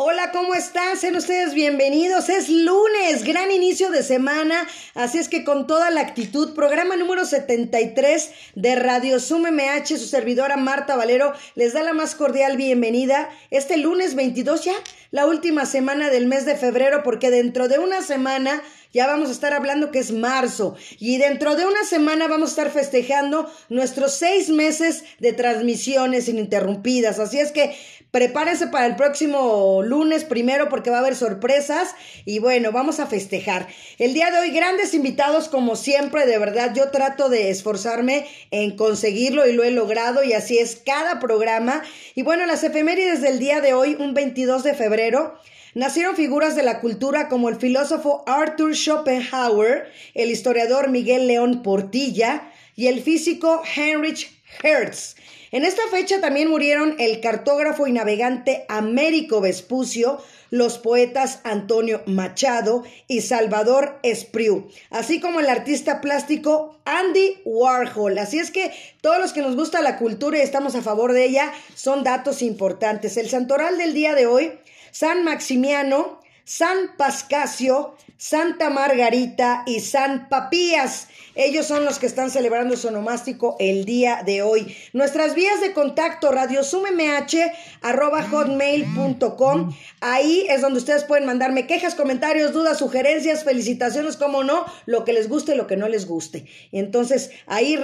Hola, ¿cómo están? Sean ustedes bienvenidos. Es lunes, gran inicio de semana, así es que con toda la actitud, programa número 73 de Radio Zoom MH, su servidora Marta Valero les da la más cordial bienvenida este lunes 22 ya, la última semana del mes de febrero, porque dentro de una semana ya vamos a estar hablando que es marzo y dentro de una semana vamos a estar festejando nuestros seis meses de transmisiones ininterrumpidas. Así es que Prepárense para el próximo lunes primero porque va a haber sorpresas y bueno, vamos a festejar. El día de hoy grandes invitados como siempre, de verdad yo trato de esforzarme en conseguirlo y lo he logrado y así es cada programa. Y bueno, las efemérides del día de hoy, un 22 de febrero, Nacieron figuras de la cultura como el filósofo Arthur Schopenhauer, el historiador Miguel León Portilla y el físico Heinrich Hertz. En esta fecha también murieron el cartógrafo y navegante Américo Vespucio, los poetas Antonio Machado y Salvador Espriu, así como el artista plástico Andy Warhol. Así es que todos los que nos gusta la cultura y estamos a favor de ella son datos importantes. El santoral del día de hoy, San Maximiano, San Pascasio, Santa Margarita y San Papías. Ellos son los que están celebrando su onomástico el día de hoy. Nuestras vías de contacto, hotmail.com. Ahí es donde ustedes pueden mandarme quejas, comentarios, dudas, sugerencias, felicitaciones, como no, lo que les guste y lo que no les guste. Entonces, ahí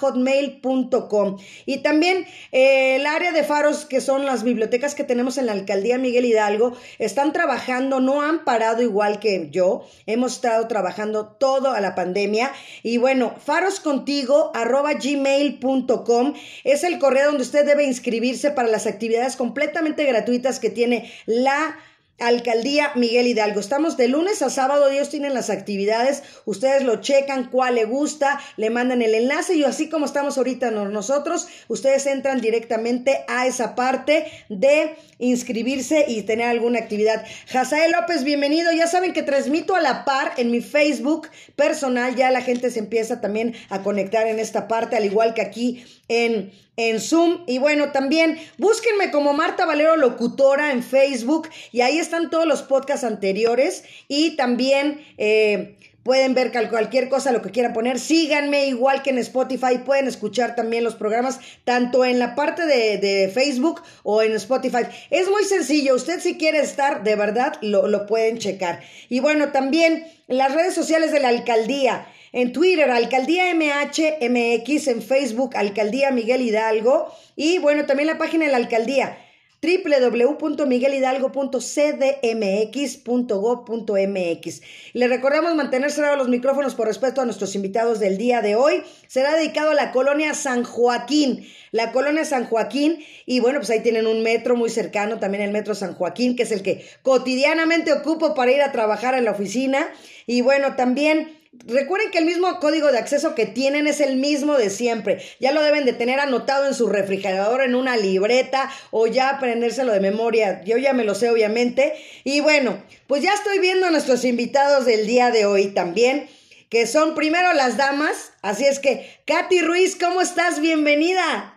hotmail.com. Y también eh, el área de faros, que son las bibliotecas que tenemos en la alcaldía Miguel Hidalgo, están trabajando, no han parado igual que yo. Hemos estado trabajando todo a la pandemia. Y bueno, faroscontigo arroba gmail.com es el correo donde usted debe inscribirse para las actividades completamente gratuitas que tiene la Alcaldía Miguel Hidalgo. Estamos de lunes a sábado, ellos tienen las actividades, ustedes lo checan, cuál le gusta, le mandan el enlace y así como estamos ahorita nosotros, ustedes entran directamente a esa parte de inscribirse y tener alguna actividad. Jazael López, bienvenido. Ya saben que transmito a la par en mi Facebook personal, ya la gente se empieza también a conectar en esta parte, al igual que aquí en, en Zoom. Y bueno, también búsquenme como Marta Valero Locutora en Facebook y ahí están todos los podcasts anteriores y también... Eh, Pueden ver cualquier cosa, lo que quieran poner. Síganme igual que en Spotify. Pueden escuchar también los programas tanto en la parte de, de Facebook o en Spotify. Es muy sencillo. Usted si quiere estar, de verdad, lo, lo pueden checar. Y bueno, también las redes sociales de la alcaldía. En Twitter, Alcaldía MHMX, en Facebook, Alcaldía Miguel Hidalgo. Y bueno, también la página de la alcaldía www.miguelhidalgo.cdmx.gov.mx. Le recordamos mantener cerrados los micrófonos por respeto a nuestros invitados del día de hoy. Será dedicado a la colonia San Joaquín. La colonia San Joaquín. Y bueno, pues ahí tienen un metro muy cercano, también el metro San Joaquín, que es el que cotidianamente ocupo para ir a trabajar en la oficina. Y bueno, también Recuerden que el mismo código de acceso que tienen es el mismo de siempre. Ya lo deben de tener anotado en su refrigerador, en una libreta o ya aprendérselo de memoria. Yo ya me lo sé, obviamente. Y bueno, pues ya estoy viendo a nuestros invitados del día de hoy también, que son primero las damas. Así es que, Katy Ruiz, ¿cómo estás? Bienvenida.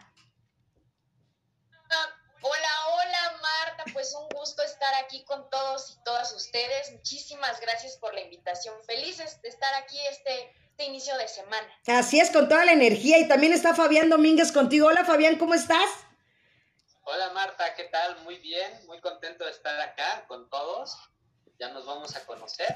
Hola, hola Marta, pues un gusto estar aquí con todos y todas ustedes. Muchísimas gracias por la invitación. Felices de estar aquí este, este inicio de semana. Así es, con toda la energía. Y también está Fabián Domínguez contigo. Hola Fabián, ¿cómo estás? Hola Marta, ¿qué tal? Muy bien, muy contento de estar acá con todos. Ya nos vamos a conocer.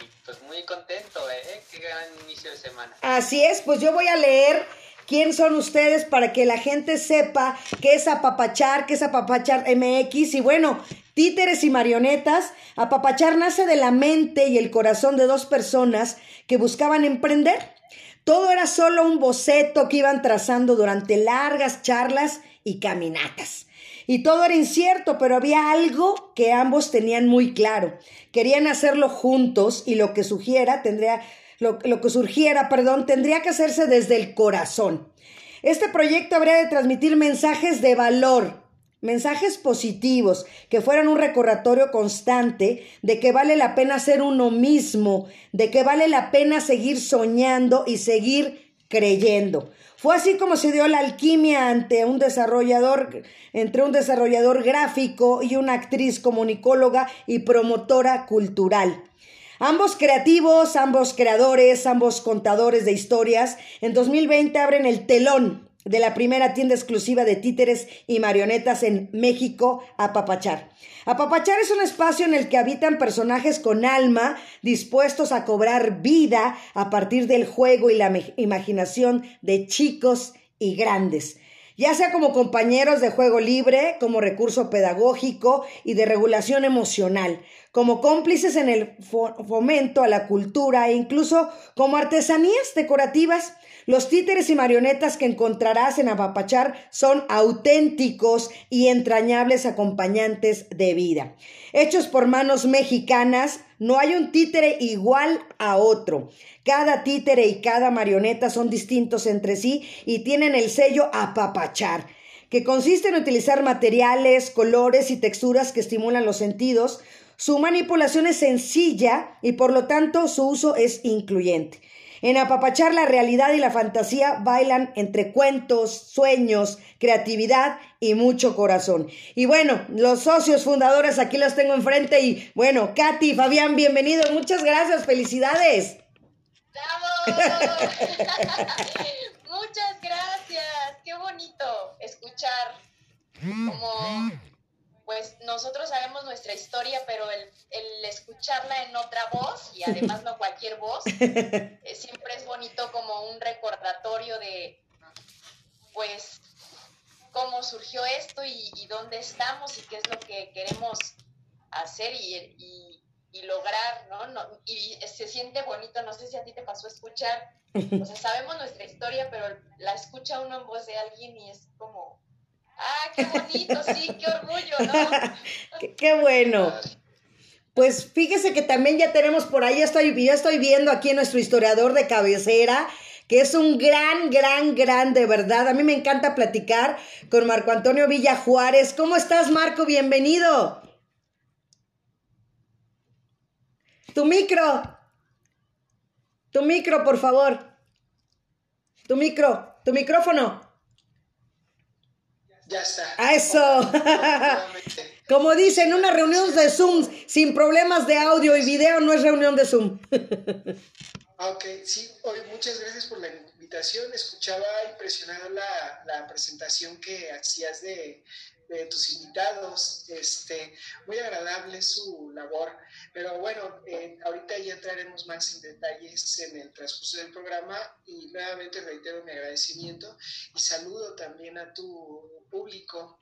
Y pues muy contento, ¿eh? Qué gran inicio de semana. Así es, pues yo voy a leer quién son ustedes para que la gente sepa qué es apapachar, qué es apapachar MX y bueno, títeres y marionetas. Apapachar nace de la mente y el corazón de dos personas que buscaban emprender. Todo era solo un boceto que iban trazando durante largas charlas y caminatas. Y todo era incierto, pero había algo que ambos tenían muy claro. Querían hacerlo juntos y lo que sugiera tendría lo, que surgiera, perdón, tendría que hacerse desde el corazón. Este proyecto habría de transmitir mensajes de valor, mensajes positivos, que fueran un recordatorio constante de que vale la pena ser uno mismo, de que vale la pena seguir soñando y seguir creyendo. Fue así como se dio la alquimia ante un desarrollador, entre un desarrollador gráfico y una actriz comunicóloga y promotora cultural. Ambos creativos, ambos creadores, ambos contadores de historias, en 2020 abren el telón de la primera tienda exclusiva de títeres y marionetas en México, Apapachar. Apapachar es un espacio en el que habitan personajes con alma, dispuestos a cobrar vida a partir del juego y la imaginación de chicos y grandes ya sea como compañeros de juego libre, como recurso pedagógico y de regulación emocional, como cómplices en el fomento a la cultura e incluso como artesanías decorativas. Los títeres y marionetas que encontrarás en Apapachar son auténticos y entrañables acompañantes de vida. Hechos por manos mexicanas, no hay un títere igual a otro. Cada títere y cada marioneta son distintos entre sí y tienen el sello apapachar, que consiste en utilizar materiales, colores y texturas que estimulan los sentidos. Su manipulación es sencilla y por lo tanto su uso es incluyente. En apapachar la realidad y la fantasía bailan entre cuentos, sueños, creatividad y mucho corazón. Y bueno, los socios fundadores aquí los tengo enfrente y bueno, Katy, Fabián, bienvenidos. Muchas gracias, felicidades. Muchas gracias. Qué bonito escuchar como pues nosotros sabemos nuestra historia, pero el, escucharla en otra voz, y además no cualquier voz, eh, siempre es bonito como un recordatorio de, pues, cómo surgió esto y, dónde estamos y qué es lo que queremos hacer y, y lograr, ¿no? ¿no? Y se siente bonito, no sé si a ti te pasó escuchar, o sea, sabemos nuestra historia, pero la escucha uno en voz de alguien y es como, ah, qué bonito, sí, qué orgullo, qué, bueno. Pues fíjese que también ya tenemos por ahí, estoy, ya estoy viendo aquí nuestro historiador de cabecera, que es un gran, gran, gran de verdad. A mí me encanta platicar con Marco Antonio Villa Juárez. ¿Cómo estás, Marco? Bienvenido. Tu micro. Tu micro, por favor. Tu micro, tu micrófono. Ya está. A eso. Como dicen, una reunión de Zoom sin problemas de audio y video no es reunión de Zoom. ok, sí, hoy muchas gracias por la invitación. Escuchaba impresionada la, la presentación que hacías de, de tus invitados. Este, muy agradable su labor. Pero bueno, eh, ahorita ya entraremos más en detalles en el transcurso del programa y nuevamente reitero mi agradecimiento y saludo también a tu público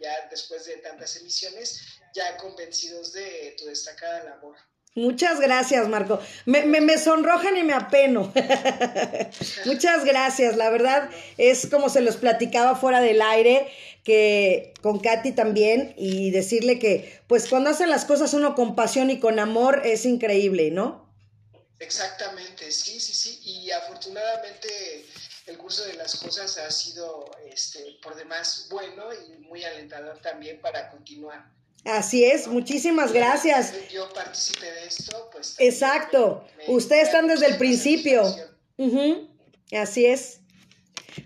ya después de tantas emisiones, ya convencidos de tu destacada labor. Muchas gracias, Marco. Me, me, me, sonrojan y me apeno. Muchas gracias. La verdad es como se los platicaba fuera del aire, que con Katy también, y decirle que, pues cuando hacen las cosas uno con pasión y con amor, es increíble, ¿no? Exactamente, sí, sí, sí. Y afortunadamente el curso de las cosas ha sido este, por demás bueno y muy alentador también para continuar. Así es, muchísimas gracias. Yo participé de esto, pues. Exacto, ustedes están desde el principio. Así es.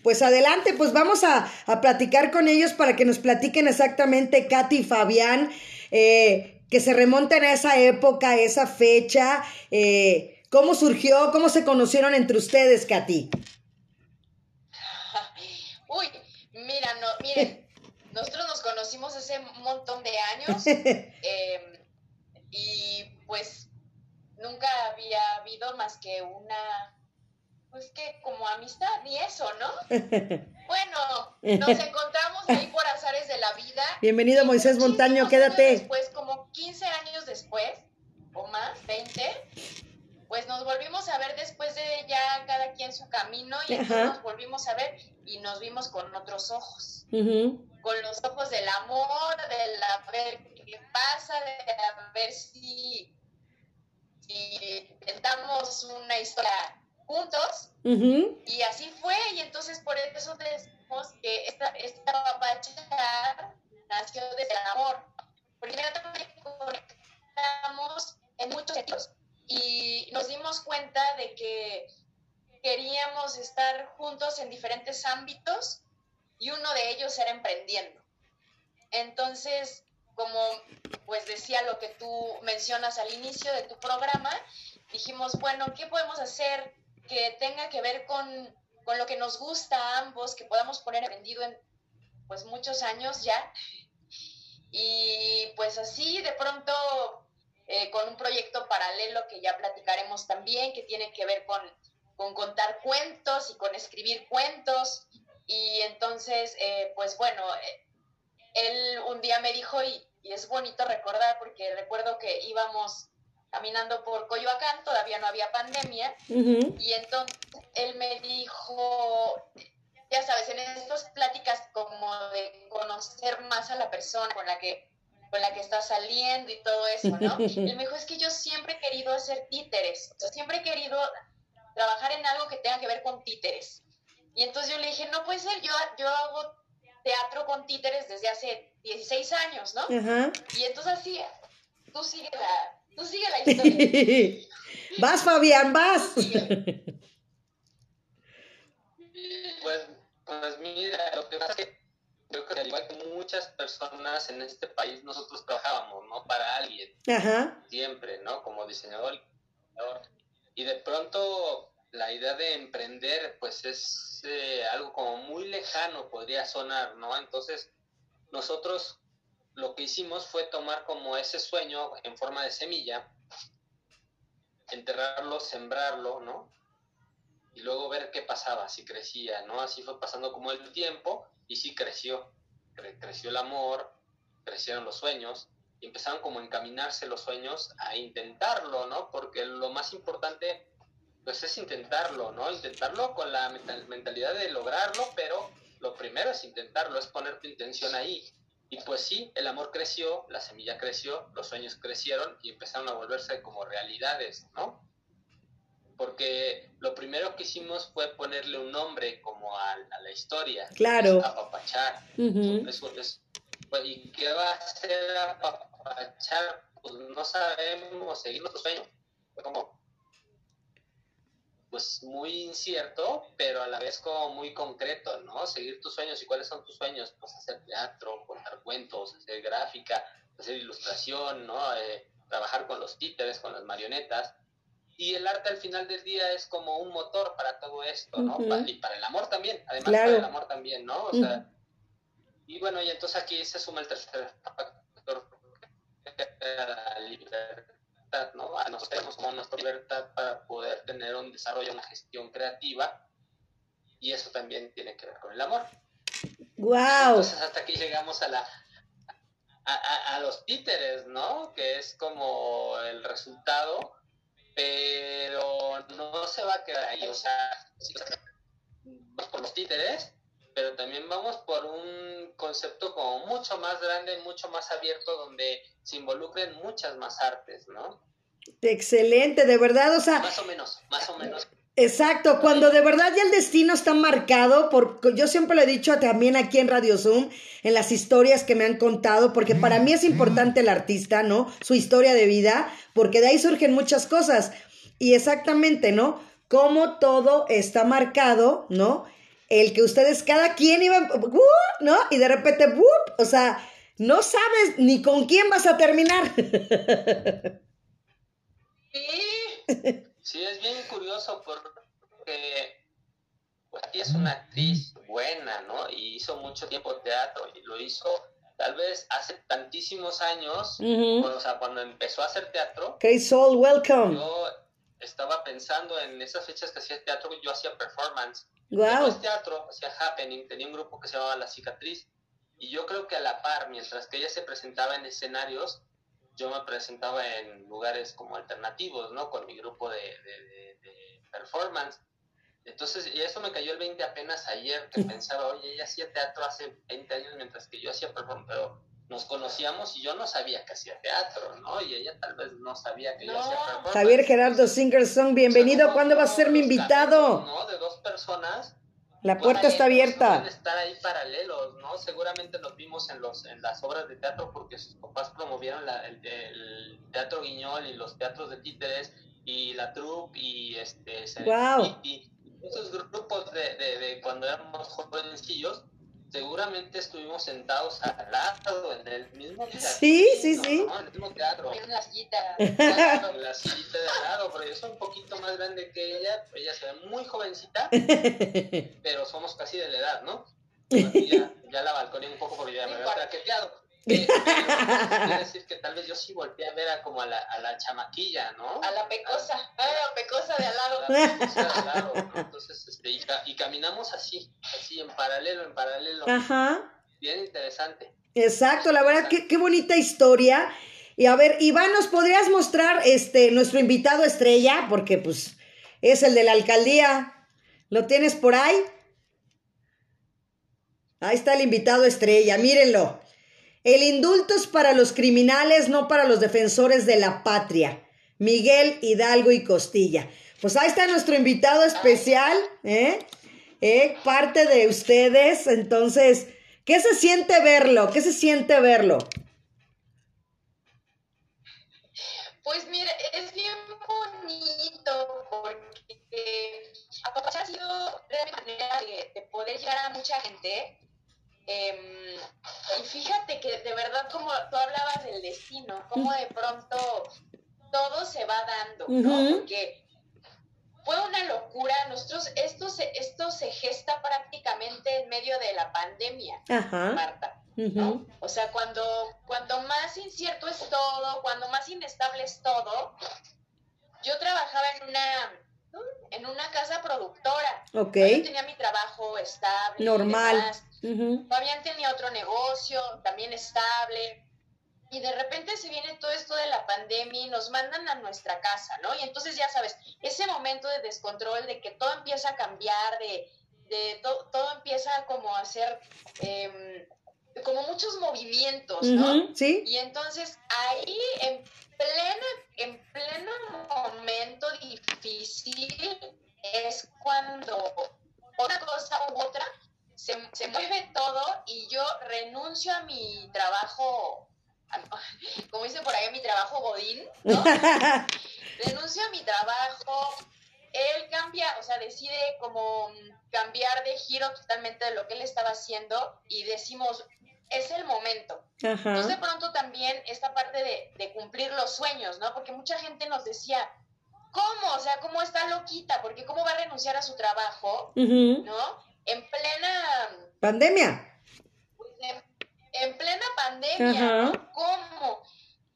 Pues adelante, pues vamos a, platicar con ellos para que nos platiquen exactamente Katy y Fabián, eh, que se remonten a esa época, a esa fecha, eh, cómo surgió, cómo se conocieron entre ustedes, Katy. Mira, no, miren, nosotros nos conocimos hace un montón de años em, y pues nunca había habido más que una, pues que como amistad y eso, ¿no? Bueno, nos encontramos ahí por azares de la vida. Bienvenido Moisés Montaño, quédate. Después, como 15 años después, o más, 20, pues nos volvimos a ver después de ya cada quien su camino y entonces nos volvimos a ver y nos vimos con otros ojos con los ojos del amor, de la ver qué pasa, de ver si, si intentamos una historia juntos. Ujú. Y así fue, y entonces por eso decimos que esta, esta papacha nació desde el amor. Porque también conectamos en muchos sentidos y nos dimos cuenta de que queríamos estar juntos en diferentes ámbitos y uno de ellos era emprendiendo. Entonces, como pues decía lo que tú mencionas al inicio de tu programa, dijimos, bueno, ¿qué podemos hacer que tenga que ver con, con lo que nos gusta a ambos, que podamos poner emprendido en pues muchos años ya? Y pues así de pronto eh, con un proyecto paralelo que ya platicaremos también, que tiene que ver con, con contar cuentos y con escribir cuentos. Y entonces, eh, pues bueno, eh, él un día me dijo, y, y, es bonito recordar, porque recuerdo que íbamos caminando por Coyoacán, todavía no había pandemia, uh -huh. y entonces él me dijo, ya sabes, en estas pláticas como de conocer más a la persona con la que con la que está saliendo y todo eso, ¿no? Y él me dijo, es que yo siempre he querido hacer títeres, o sea, siempre he querido trabajar en algo que tenga que ver con títeres. Y entonces yo le dije, no puede ser, yo, yo hago teatro con títeres desde hace 16 años, ¿no? Uh -huh. Y entonces así, tú sigue la, tú sigue la historia. vas, Fabián, vas. Pues, pues mira, lo que pasa es que yo creo que al igual que muchas personas en este país, nosotros trabajábamos, ¿no? Para alguien. Ajá. Siempre, ¿no? Como diseñador. Y de pronto la idea de emprender, pues es eh, algo como muy lejano, podría sonar, ¿no? Entonces, nosotros lo que hicimos fue tomar como ese sueño en forma de semilla, enterrarlo, sembrarlo, ¿no? Y luego ver qué pasaba, si crecía, ¿no? Así fue pasando como el tiempo y sí creció. Cre creció el amor, crecieron los sueños y empezaron como a encaminarse los sueños a intentarlo, ¿no? Porque lo más importante, pues es intentarlo, ¿no? Intentarlo con la mentalidad de lograrlo, pero lo primero es intentarlo, es poner tu intención ahí. Y pues sí, el amor creció, la semilla creció, los sueños crecieron y empezaron a volverse como realidades, ¿no? Porque lo primero que hicimos fue ponerle un nombre como a, a la historia. Claro. Apapachar. Uh -huh. Eso es, pues, ¿Y qué va a hacer apapachar? Pues no sabemos, seguir nuestro sueño. Como, pues muy incierto, pero a la vez como muy concreto, ¿no? Seguir tus sueños. ¿Y cuáles son tus sueños? Pues hacer teatro, contar cuentos, hacer gráfica, hacer ilustración, ¿no? Eh, trabajar con los títeres, con las marionetas. Y el arte al final del día es como un motor para todo esto, ¿no? Uh -huh. Y para el amor también, además claro. para el amor también, ¿no? O sea, uh -huh. y bueno, y entonces aquí se suma el tercer factor, la libertad, ¿no? A nosotros tenemos como nuestra libertad para poder tener un desarrollo, una gestión creativa, y eso también tiene que ver con el amor. ¡Wow! Entonces hasta aquí llegamos a la... A, a, a los títeres, ¿no? Que es como el resultado pero no se va a quedar ahí, o sea, vamos por los títeres, pero también vamos por un concepto como mucho más grande, mucho más abierto, donde se involucren muchas más artes, ¿no? Excelente, de verdad, o sea... Más o menos, más o menos. Exacto, cuando de verdad ya el destino está marcado, por, yo siempre lo he dicho también aquí en Radio Zoom, en las historias que me han contado, porque para mí es importante el artista, ¿no? Su historia de vida, porque de ahí surgen muchas cosas. Y exactamente, ¿no? Cómo todo está marcado, ¿no? El que ustedes, cada quien iba, uh, ¿no? Y de repente, uh, o sea, no sabes ni con quién vas a terminar. Sí. Sí, es bien curioso porque pues, ella es una actriz buena, ¿no? Y hizo mucho tiempo teatro y lo hizo tal vez hace tantísimos años, uh -huh. o sea, cuando empezó a hacer teatro. Okay, Soul, welcome. Yo estaba pensando en esas fechas que hacía teatro, yo hacía performance. Wow. Yo teatro, hacía happening, tenía un grupo que se llamaba La Cicatriz. Y yo creo que a la par, mientras que ella se presentaba en escenarios, yo me presentaba en lugares como alternativos, ¿no? Con mi grupo de, de, de, de, performance. Entonces, y eso me cayó el 20 apenas ayer, que pensaba, oye, ella hacía teatro hace 20 años mientras que yo hacía performance, pero nos conocíamos y yo no sabía que hacía teatro, ¿no? Y ella tal vez no sabía que yo hacía performance. Javier Gerardo Singerson, bienvenido. ¿Cuándo vas a ser mi invitado? ¿no? De dos personas. La puerta está abierta. Pueden estar ahí paralelos, ¿no? Seguramente los vimos en los en las obras de teatro porque sus papás promovieron la, el, el, teatro Guiñol y los teatros de títeres y la troupe y este wow. y, esos grupos de, de, de cuando éramos jovencillos seguramente estuvimos sentados al lado en el mismo teatro. Sí, sí, sí. ¿no? En el mismo teatro. En la sillita. en la sillita de al lado, pero yo soy un poquito más grande que ella. Ella se ve muy jovencita, pero somos casi de la edad, ¿no? Ya, ya la balconé un poco porque ya me había traqueteado. Eh, quiere decir que tal vez yo sí volteé a ver a como a la, a la chamaquilla, ¿no? A la pecosa, a la pecosa de al lado. A la pecosa de al lado, ¿no? Entonces, este, y, y, caminamos así, así en paralelo, en paralelo. Ajá. Bien interesante. Exacto, la verdad, qué, qué bonita historia. Y a ver, Iván, ¿nos podrías mostrar este nuestro invitado estrella? Porque pues es el de la alcaldía. ¿Lo tienes por ahí? Ahí está el invitado estrella, mírenlo. El indulto es para los criminales, no para los defensores de la patria. Miguel Hidalgo y Costilla. Pues ahí está nuestro invitado especial, ¿eh? ¿Eh? Parte de ustedes. Entonces, ¿qué se siente verlo? ¿Qué se siente verlo? Pues mira, es bien bonito porque ha sido de manera de, de poder llegar a mucha gente eh, y fíjate que de verdad, como tú hablabas del destino, como de pronto todo se va dando, ¿no? Porque fue una locura. Nosotros, esto se, esto se gesta prácticamente en medio de la pandemia, Ajá. Marta. ¿no? O sea, cuando, cuando más incierto es todo, cuando más inestable es todo, yo trabajaba en una en una casa productora. Ok. Yo tenía mi trabajo estable. Normal. Demás. Uh-huh. Fabián tenía otro negocio, también estable. Y de repente se viene todo esto de la pandemia y nos mandan a nuestra casa, ¿no? Y entonces ya sabes, ese momento de descontrol, de que todo empieza a cambiar, de, de to, todo empieza como a hacer, eh, como muchos movimientos, ¿no? Uh-huh. Sí. Y entonces ahí en plena, en pleno momento difícil es cuando una cosa u otra se, se, mueve todo y yo renuncio a mi trabajo, como dice por ahí, mi trabajo godín, ¿no? renuncio a mi trabajo, él cambia, o sea, decide como cambiar de giro totalmente de lo que él estaba haciendo y decimos, es el momento. Ajá. Entonces de pronto también esta parte de, de, cumplir los sueños, ¿no? Porque mucha gente nos decía, ¿cómo? O sea, ¿cómo está loquita? Porque ¿cómo va a renunciar a su trabajo? Uh -huh. ¿No? En plena... Pandemia. En, en plena pandemia, ¿no? ¿Cómo?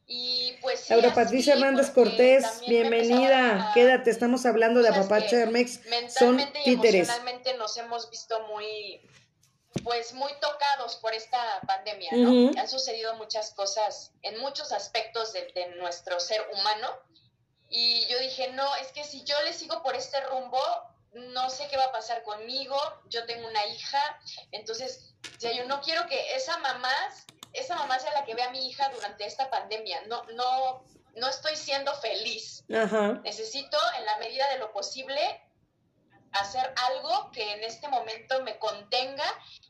Y pues sí, Laura Patricia Hernández Cortés, bienvenida. A, Quédate, estamos hablando de Apapache Hermex. Son títeres. Emocionalmente nos hemos visto muy pues muy tocados por esta pandemia, ¿no? Uh -huh. Han sucedido muchas cosas en muchos aspectos de, de, nuestro ser humano y yo dije, no, es que si yo le sigo por este rumbo, no sé qué va a pasar conmigo, yo tengo una hija, entonces, sea, yo no quiero que esa mamá, esa mamá sea la que vea a mi hija durante esta pandemia, no, no, no estoy siendo feliz. Necesito, en la medida de lo posible, hacer algo que en este momento me contenga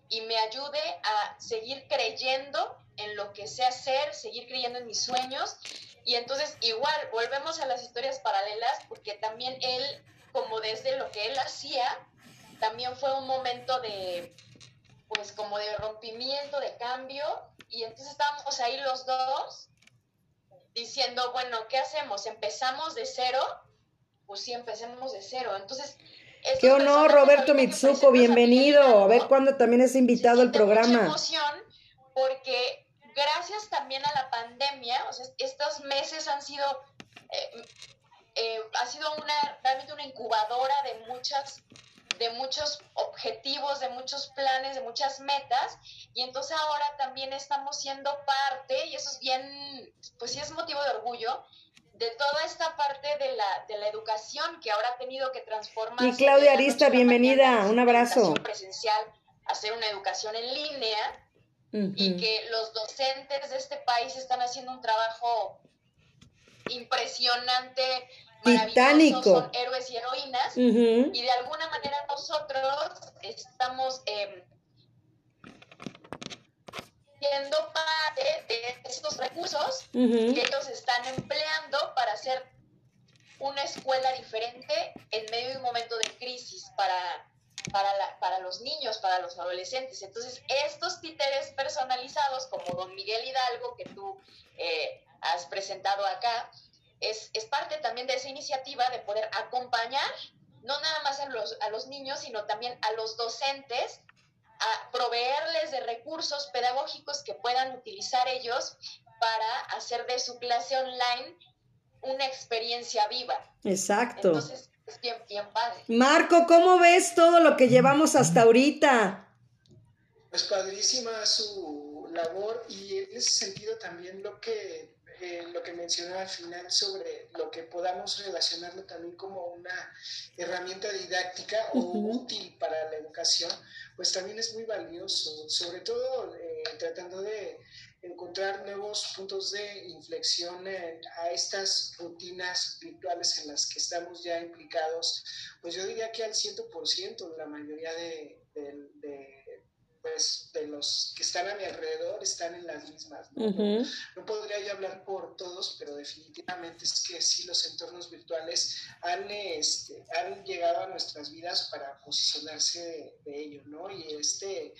y me ayude a seguir creyendo en lo que sé hacer, seguir creyendo en mis sueños. Y entonces igual volvemos a las historias paralelas porque también él, como desde lo que él hacía, también fue un momento de, pues como de rompimiento, de cambio. Y entonces estábamos ahí los dos diciendo, bueno, ¿qué hacemos? ¿Empezamos de cero? Pues sí, empecemos de cero. Entonces, Qué honor, Roberto Mitsuko, bienvenido. A ver cuándo también es invitado al programa. Mucha emoción porque gracias también a la pandemia, o sea, estos meses han sido, eh, eh, ha sido una, realmente una incubadora de muchas de muchos objetivos, de muchos planes, de muchas metas, y entonces ahora también estamos siendo parte, y eso es bien, pues sí es motivo de orgullo, de toda esta parte de la, de la educación que ahora ha tenido que transformarse. Y Claudia Arista, bienvenida, un abrazo. Presencial, hacer una educación en línea. y que los docentes de este país están haciendo un trabajo impresionante, Titánico. son héroes y heroínas, y de alguna manera nosotros estamos eh, siendo parte de estos recursos que ellos están empleando para hacer una escuela diferente en medio de un momento de crisis para, para, para los niños, para los adolescentes. Entonces, estos títeres personalizados, como Don Miguel Hidalgo, que tú eh, has presentado acá, es, es, parte también de esa iniciativa de poder acompañar no nada más a los, a los niños, sino también a los docentes a proveerles de recursos pedagógicos que puedan utilizar ellos para hacer de su clase online una experiencia viva. Exacto. Entonces, es bien, bien padre. Marco, ¿cómo ves todo lo que llevamos hasta ahorita? Pues padrísima su labor y en ese sentido también lo que eh, lo que mencionaba al final sobre lo que podamos relacionarlo también como una herramienta didáctica o útil para la educación, pues también es muy valioso, sobre todo eh, tratando de encontrar nuevos puntos de inflexión a estas rutinas virtuales en las que estamos ya implicados, pues yo diría que al 100% la mayoría de, pues, de los que están a mi alrededor están en las mismas. ¿no? podría yo hablar por todos, pero definitivamente es que sí, los entornos virtuales han, este, han llegado a nuestras vidas para posicionarse de, ello, ¿no? Y este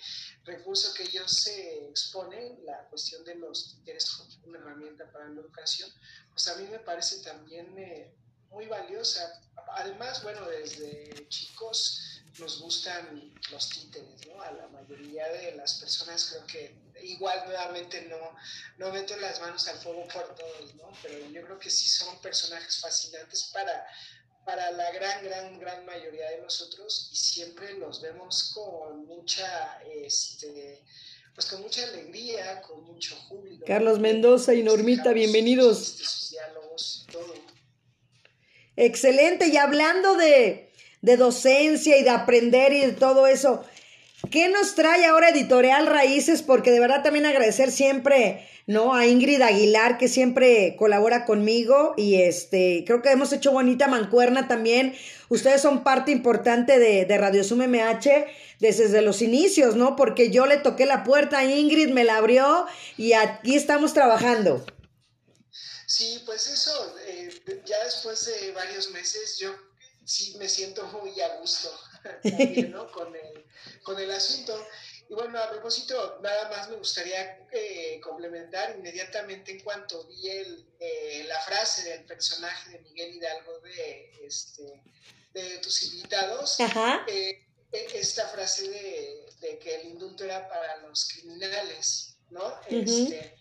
recurso que ellos se exponen, la cuestión de los títeres como una herramienta para la educación, pues a mí me parece también eh, muy valiosa. Además, bueno, desde chicos nos gustan los títeres, ¿no? A la mayoría de las personas creo que igual nuevamente no, no meto las manos al fuego por todos, ¿no? Pero yo creo que sí son personajes fascinantes para, para la gran, gran, gran mayoría de nosotros y siempre los vemos con mucha, este, pues con mucha alegría, con mucho júbilo. Carlos Mendoza y Normita, bienvenidos. sus diálogos, todo. Excelente, y hablando de de docencia y de aprender y de todo eso. ¿Qué nos trae ahora Editorial Raíces? Porque de verdad también agradecer siempre, ¿no? A Ingrid Aguilar, que siempre colabora conmigo y este, creo que hemos hecho bonita mancuerna también. Ustedes son parte importante de, de Radio Sum MH desde los inicios, ¿no? Porque yo le toqué la puerta a Ingrid, me la abrió y aquí estamos trabajando. Sí, pues eso, eh, ya después de varios meses yo sí me siento muy a gusto también, ¿no? con, el, con el asunto. Y bueno, a propósito, nada más me gustaría eh, complementar inmediatamente en cuanto vi el, eh, la frase del personaje de Miguel Hidalgo de, este, de tus invitados, eh, e, esta frase de, de, que el indulto era para los criminales, ¿no? este,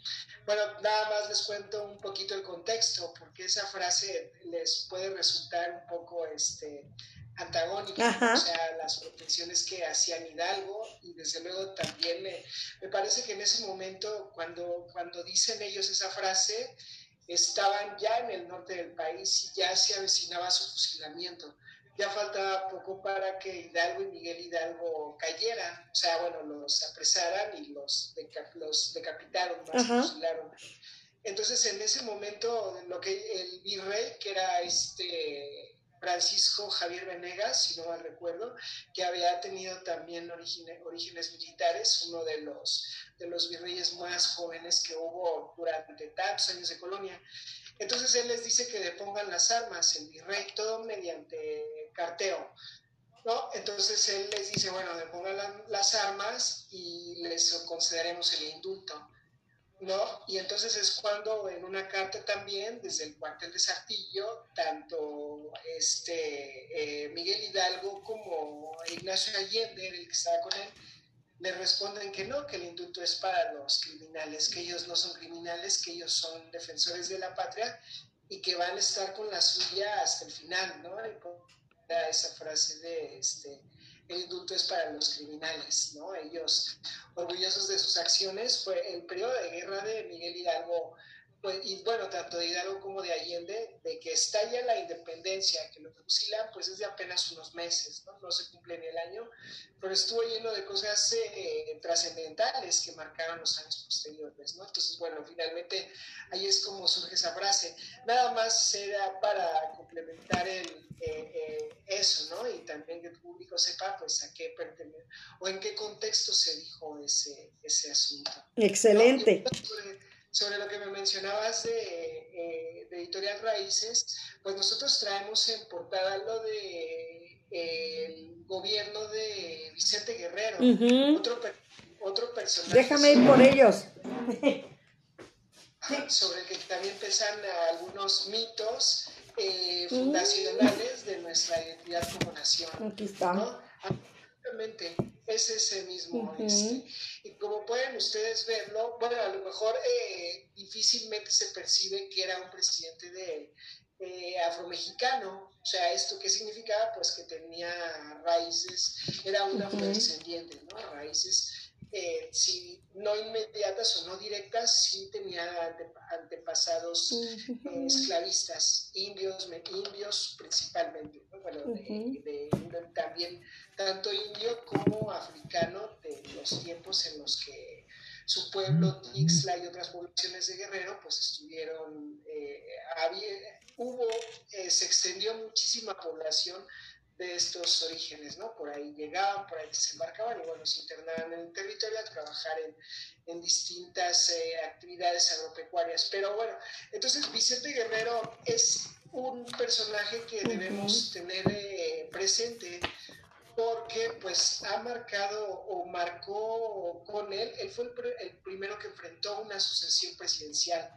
bueno, nada más les cuento un poquito el contexto, porque esa frase les puede resultar un poco este, antagónica, o sea, las pretensiones que hacían Hidalgo y desde luego también me, me, parece que en ese momento, cuando, cuando dicen ellos esa frase, estaban ya en el norte del país y ya se avecinaba su fusilamiento ya faltaba poco para que Hidalgo y Miguel Hidalgo cayeran, o sea, bueno, los apresaran y los, los decapitaron, más fusilaron. Entonces, en ese momento, lo que el virrey, que era este Francisco Javier Venegas, si no mal recuerdo, que había tenido también orígenes militares, uno de los, de los virreyes más jóvenes que hubo durante tantos años de colonia. Entonces él les dice que depongan las armas, el virrey, todo mediante carteo. ¿no? Entonces él les dice, bueno, depongan las armas y les concederemos el indulto. ¿no? Y entonces es cuando en una carta también, desde el cuartel de Sartillo, tanto este, eh, Miguel Hidalgo como Ignacio Allende, el que estaba con él, le responden que no, que el indulto es para los criminales, que ellos no son criminales, que ellos son defensores de la patria y que van a estar con la suya hasta el final, ¿no? Esa frase de este, el indulto es para los criminales, ¿no? Ellos, orgullosos de sus acciones, fue el periodo de guerra de Miguel Hidalgo pues, y bueno, tanto de Hidalgo como de Allende, de que estalla la independencia, que lo fusilan, pues es de apenas unos meses, ¿no? No se cumple ni el año, pero estuvo lleno de cosas eh, trascendentales que marcaron los años posteriores, ¿no? Entonces, bueno, finalmente ahí es como surge esa frase. Nada más era para complementar el, eh, eh, eso, ¿no? Y también que el público sepa, pues, a qué pertenece, o en qué contexto se dijo ese, ese asunto. Excelente sobre lo que me mencionabas de, eh, Editorial Raíces, pues nosotros traemos en portada lo de el gobierno de Vicente Guerrero, otro, otro personaje. Déjame ir por ellos. sobre el que también pesan algunos mitos eh, fundacionales de nuestra identidad como nación. Aquí está. ¿no? Es ese mismo. este, y como pueden ustedes verlo, bueno, a lo mejor eh, difícilmente se percibe que era un presidente de eh, afromexicano. O sea, ¿esto qué significaba? Pues que tenía raíces, era una afrodescendiente, ¿no? Raíces eh, si no inmediatas o no directas, sí tenía antepasados eh, esclavistas, indios, indios principalmente, bueno, también tanto indio como africano de los tiempos en los que su pueblo, Tixla y otras poblaciones de Guerrero, pues estuvieron, eh, hubo, se extendió muchísima población de estos orígenes, ¿no? Por ahí llegaban, por ahí desembarcaban y bueno, se internaban en el territorio a trabajar en, en distintas eh, actividades agropecuarias. Pero bueno, entonces Vicente Guerrero es un personaje que debemos tener eh, presente porque pues ha marcado o marcó con él, él fue el, el primero que enfrentó una sucesión presidencial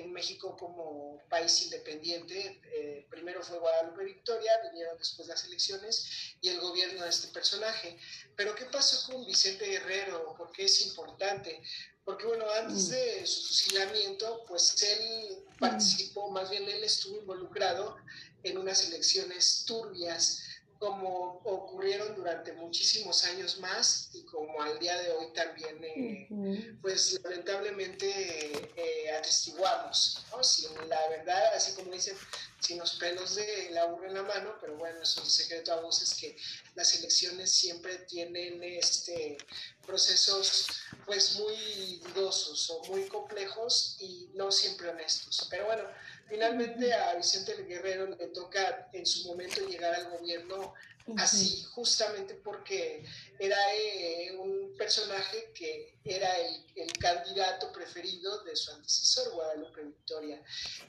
en México como país independiente. Eh, primero fue Guadalupe Victoria, vinieron después las elecciones y el gobierno de este personaje. Pero ¿qué pasó con Vicente Guerrero? ¿Por qué es importante? Porque bueno, antes de su fusilamiento, pues él participó, más bien él estuvo involucrado en unas elecciones turbias como ocurrieron durante muchísimos años más y como al día de hoy también, eh, pues lamentablemente eh, atestiguamos, ¿no? sin la verdad, así como dicen, sin los pelos de la urna en la mano, pero bueno, es un secreto a voces que las elecciones siempre tienen este, procesos pues muy dudosos o muy complejos y no siempre honestos. Pero bueno, Finalmente a Vicente Guerrero le toca en su momento llegar al gobierno así, justamente porque era eh, un personaje que era el, candidato preferido de su antecesor, Guadalupe Victoria.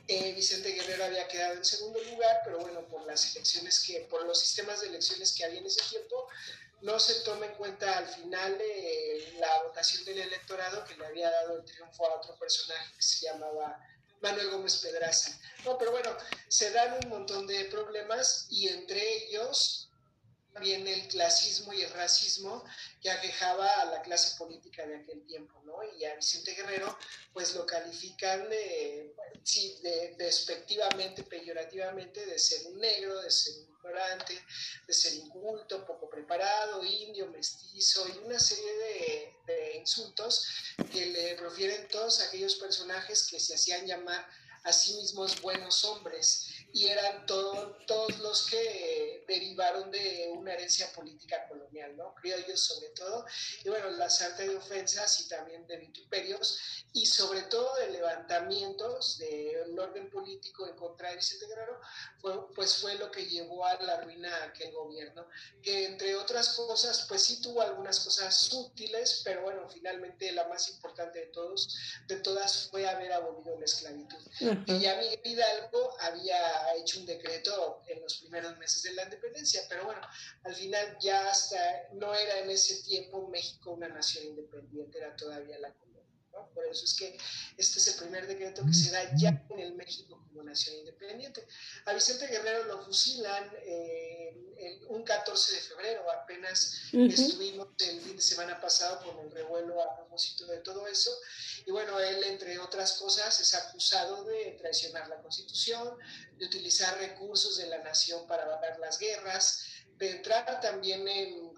Eh, Vicente Guerrero había quedado en segundo lugar, pero bueno, por las elecciones que, por los sistemas de elecciones que había en ese tiempo, no se toma en cuenta al final eh, la votación del electorado que le había dado el triunfo a otro personaje que se llamaba Manuel Gómez Pedraza. No, pero bueno, se dan un montón de problemas y entre ellos viene el clasismo y el racismo que aquejaba a la clase política de aquel tiempo, ¿no? Y a Vicente Guerrero, pues lo califican, de, despectivamente, peyorativamente, de ser un negro, de ser un ignorante, de ser inculto, indio, mestizo y una serie de, de insultos que le profieren todos aquellos personajes que se hacían llamar a sí mismos buenos hombres y eran todos los que derivaron de una herencia política colonial, ¿no? Criollos sobre todo, y bueno, la sarta de ofensas y también de vituperios, y sobre todo de levantamientos del orden político en contra de Vicente Guerrero, fue, pues fue lo que llevó a la ruina a aquel gobierno, que entre otras cosas, pues sí tuvo algunas cosas útiles, pero bueno, finalmente la más importante de todos, de todas fue haber abolido la esclavitud. Y ya Miguel Hidalgo había hecho un decreto en los primeros meses de la independencia, pero bueno, al final ya hasta no era en ese tiempo México una nación independiente, era todavía la. Por eso es que este es el primer decreto que se da ya en el México como nación independiente. A Vicente Guerrero lo fusilan eh, un 14 de febrero, apenas estuvimos el fin de semana pasado con el revuelo a propósito de todo eso. Y bueno, él, entre otras cosas, es acusado de traicionar la Constitución, de utilizar recursos de la nación para ganar las guerras, de entrar también en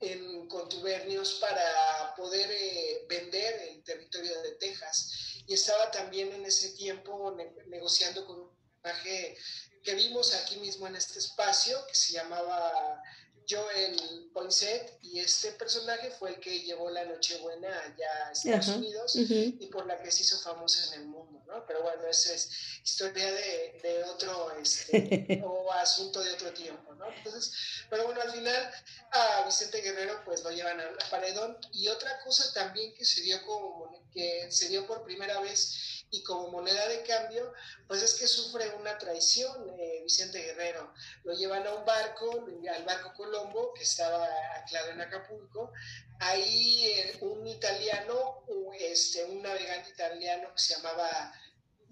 en contubernios para poder eh, vender el territorio de Texas. y estaba también en ese tiempo negociando con un personaje que vimos aquí mismo en este espacio, que se llamaba Joel Poinsett, y este personaje fue el que llevó la Nochebuena allá a Estados Unidos y por la que se hizo famosa en el mundo, ¿no? Pero bueno, esa es historia de, de otro, este, o asunto de otro tiempo, ¿no? Entonces, pero bueno, al final a Vicente Guerrero pues lo llevan al paredón y otra cosa también que se dio como, que se dio por primera vez y como moneda de cambio, pues es que sufre una traición eh, Vicente Guerrero. Lo llevan a un barco, al barco Colombo, que estaba anclado en Acapulco. Ahí eh, un italiano, este, un navegante italiano que se llamaba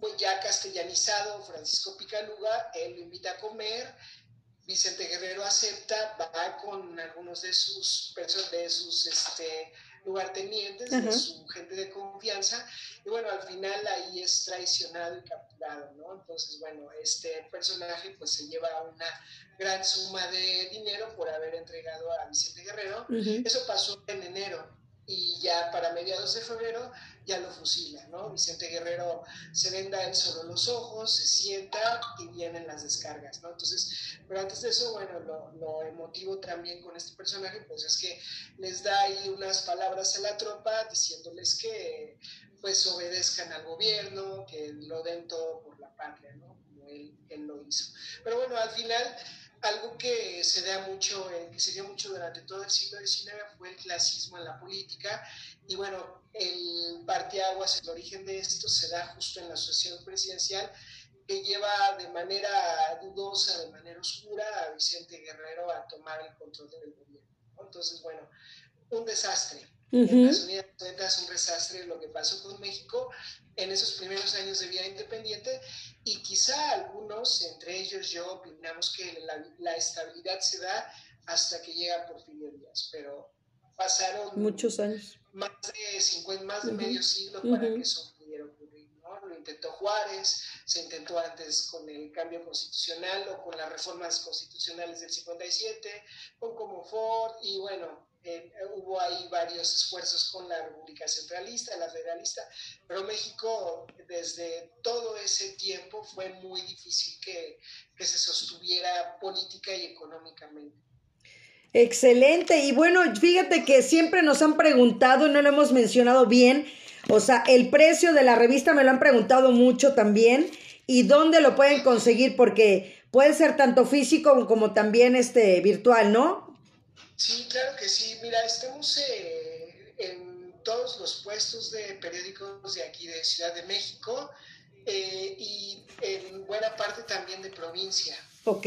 pues ya castellanizado, Francisco Picaluga, él lo invita a comer. Vicente Guerrero acepta, va con algunos de sus, de sus este, lugartenientes, de su gente de confianza, y bueno, al final ahí es traicionado y capturado, ¿no? Entonces, bueno, este personaje pues se lleva una gran suma de dinero por haber entregado a Vicente Guerrero. Eso pasó en enero y ya para mediados de febrero ya lo fusila, ¿no? Vicente Guerrero se venda él solo los ojos, se sienta y vienen las descargas, ¿no? Entonces, pero antes de eso, bueno, lo, lo emotivo también con este personaje, pues es que les da ahí unas palabras a la tropa diciéndoles que pues obedezcan al gobierno, que lo den todo por la patria, ¿no? Como él, él lo hizo. Pero bueno, al final algo que se da mucho, eh, que se dio mucho durante todo el siglo XIX fue el clasismo en la política y bueno, el parteaguas, el origen de esto se da justo en la asociación presidencial que lleva de manera dudosa, de manera oscura a Vicente Guerrero a tomar el control del gobierno. Entonces, bueno, un desastre. En las es un desastre lo que pasó con México en esos primeros años de vida independiente y quizá algunos, entre ellos yo, opinamos que la, estabilidad se da hasta que llega Porfirio Díaz, pero pasaron muchos años. Más de 50, más de medio siglo para que eso pudiera ocurrir. ¿no? Lo intentó Juárez, se intentó antes con el cambio constitucional o con las reformas constitucionales del 57, con como Ford y bueno, eh, hubo ahí varios esfuerzos con la República Centralista, la Federalista, pero México desde todo ese tiempo fue muy difícil que, que se sostuviera política y económicamente. Excelente, y bueno, fíjate que siempre nos han preguntado, no lo hemos mencionado bien, o sea, el precio de la revista me lo han preguntado mucho también, y dónde lo pueden conseguir, porque puede ser tanto físico como también este virtual, ¿no? Sí, claro que sí. Mira, estamos eh, en todos los puestos de periódicos de aquí de Ciudad de México eh, y en buena parte también de provincia. Ok.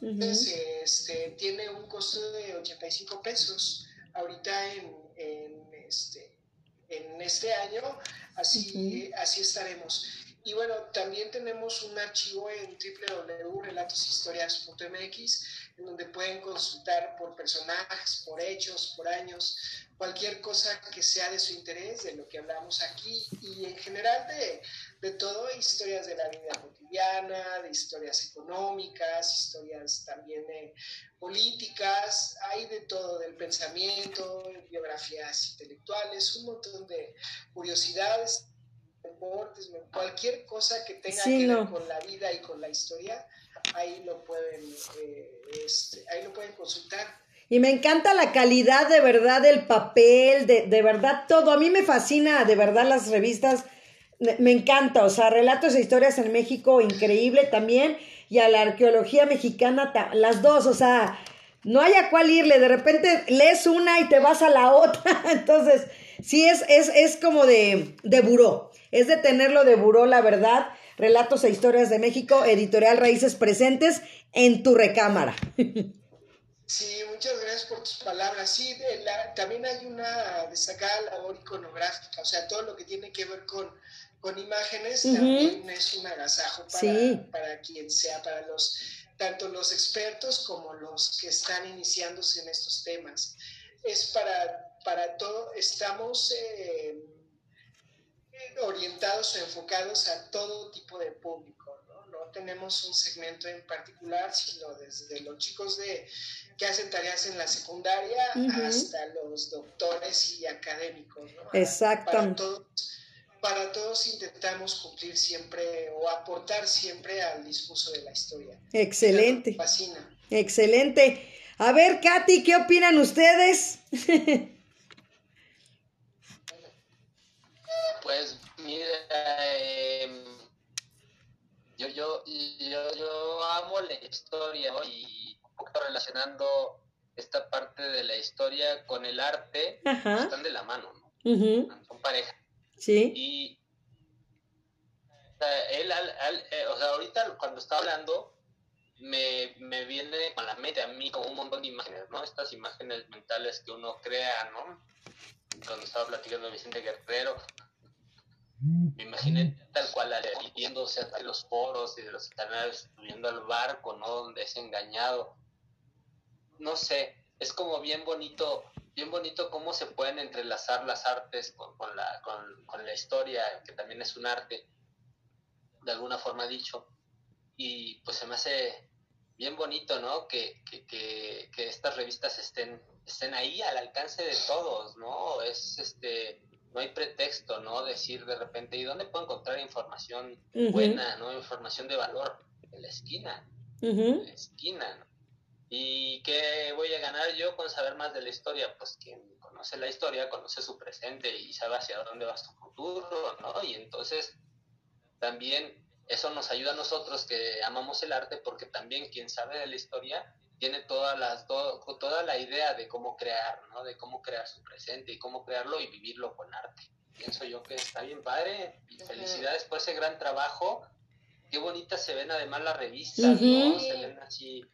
Entonces, este, tiene un costo de 85 pesos ahorita en, este, en este año, así, así estaremos. Y bueno, también tenemos un archivo en www.relatoshistorias.mx en donde pueden consultar por personajes, por hechos, por años, cualquier cosa que sea de su interés, de lo que hablamos aquí y en general de, de todo, historias de la vida cotidiana, de historias económicas, historias también eh, políticas, hay de todo, del pensamiento, biografías intelectuales, un montón de curiosidades deportes, cualquier cosa que tenga que ver con la vida y con la historia, ahí lo pueden, eh, este, ahí lo pueden consultar. Y me encanta la calidad de verdad del papel, de, de verdad todo. A mí me fascina de verdad las revistas, me encanta, o sea, relatos e historias en México, increíble también. Y a la arqueología mexicana, las dos, o sea, no hay a cuál irle. De repente lees una y te vas a la otra. Entonces, sí, es, es, es como de, de buró es de tenerlo de buró, la verdad. Relatos e historias de México, editorial Raíces Presentes en tu recámara. Sí, muchas gracias por tus palabras. Sí, también hay una destacada labor iconográfica, o sea, todo lo que tiene que ver con, con imágenes también es un agasajo para, para quien sea, para los tanto los expertos como los que están iniciándose en estos temas. Es para, para todo, estamos... Eh, orientados o enfocados a todo tipo de público, ¿no? No tenemos un segmento en particular, sino desde los chicos de, que hacen tareas en la secundaria hasta los doctores y académicos, ¿no? Exacto. Para para todos intentamos cumplir siempre o aportar siempre al discurso de la historia. Excelente. Me fascina. Excelente. A ver, Katy, ¿qué opinan ustedes? pues mira, em, yo, yo, yo, yo amo la historia y un poco relacionando esta parte de la historia con el arte, Ajá. están de la mano, ¿no? Son pareja. Sí. Y o sea, él, al- al- eh, o sea, ahorita cuando está hablando, me, me viene a la mente a mí como un montón de imágenes, ¿no? Estas imágenes mentales que uno crea, ¿no? Cuando estaba platicando Vicente Guerrero, me imaginé tal cual a- yéndose a los foros y de los canales, subiendo al barco, ¿no? Donde es engañado. No sé, es como bien bonito, bien bonito cómo se pueden entrelazar las artes con, con la, con, con la historia, que también es un arte, de alguna forma dicho. Y pues se me hace bien bonito, ¿no? Que, que, que, que estas revistas estén, estén ahí al alcance de todos, ¿no? Es este, no hay pretexto, ¿no? Decir de repente, ¿y dónde puedo encontrar información buena, ¿no? Información de valor en la esquina, en la esquina, ¿no? ¿Y qué voy a ganar yo con saber más de la historia? Pues quien conoce la historia, conoce su presente y sabe hacia dónde va su futuro, ¿no? Y entonces también eso nos ayuda a nosotros que amamos el arte porque también quien sabe de la historia tiene todas las, todo- toda la idea de cómo crear, ¿no? De cómo crear su presente y cómo crearlo y vivirlo con arte. Pienso yo que está bien padre y felicidades por ese gran trabajo. Qué bonitas se ven además las revistas. ¿no? Se ven así,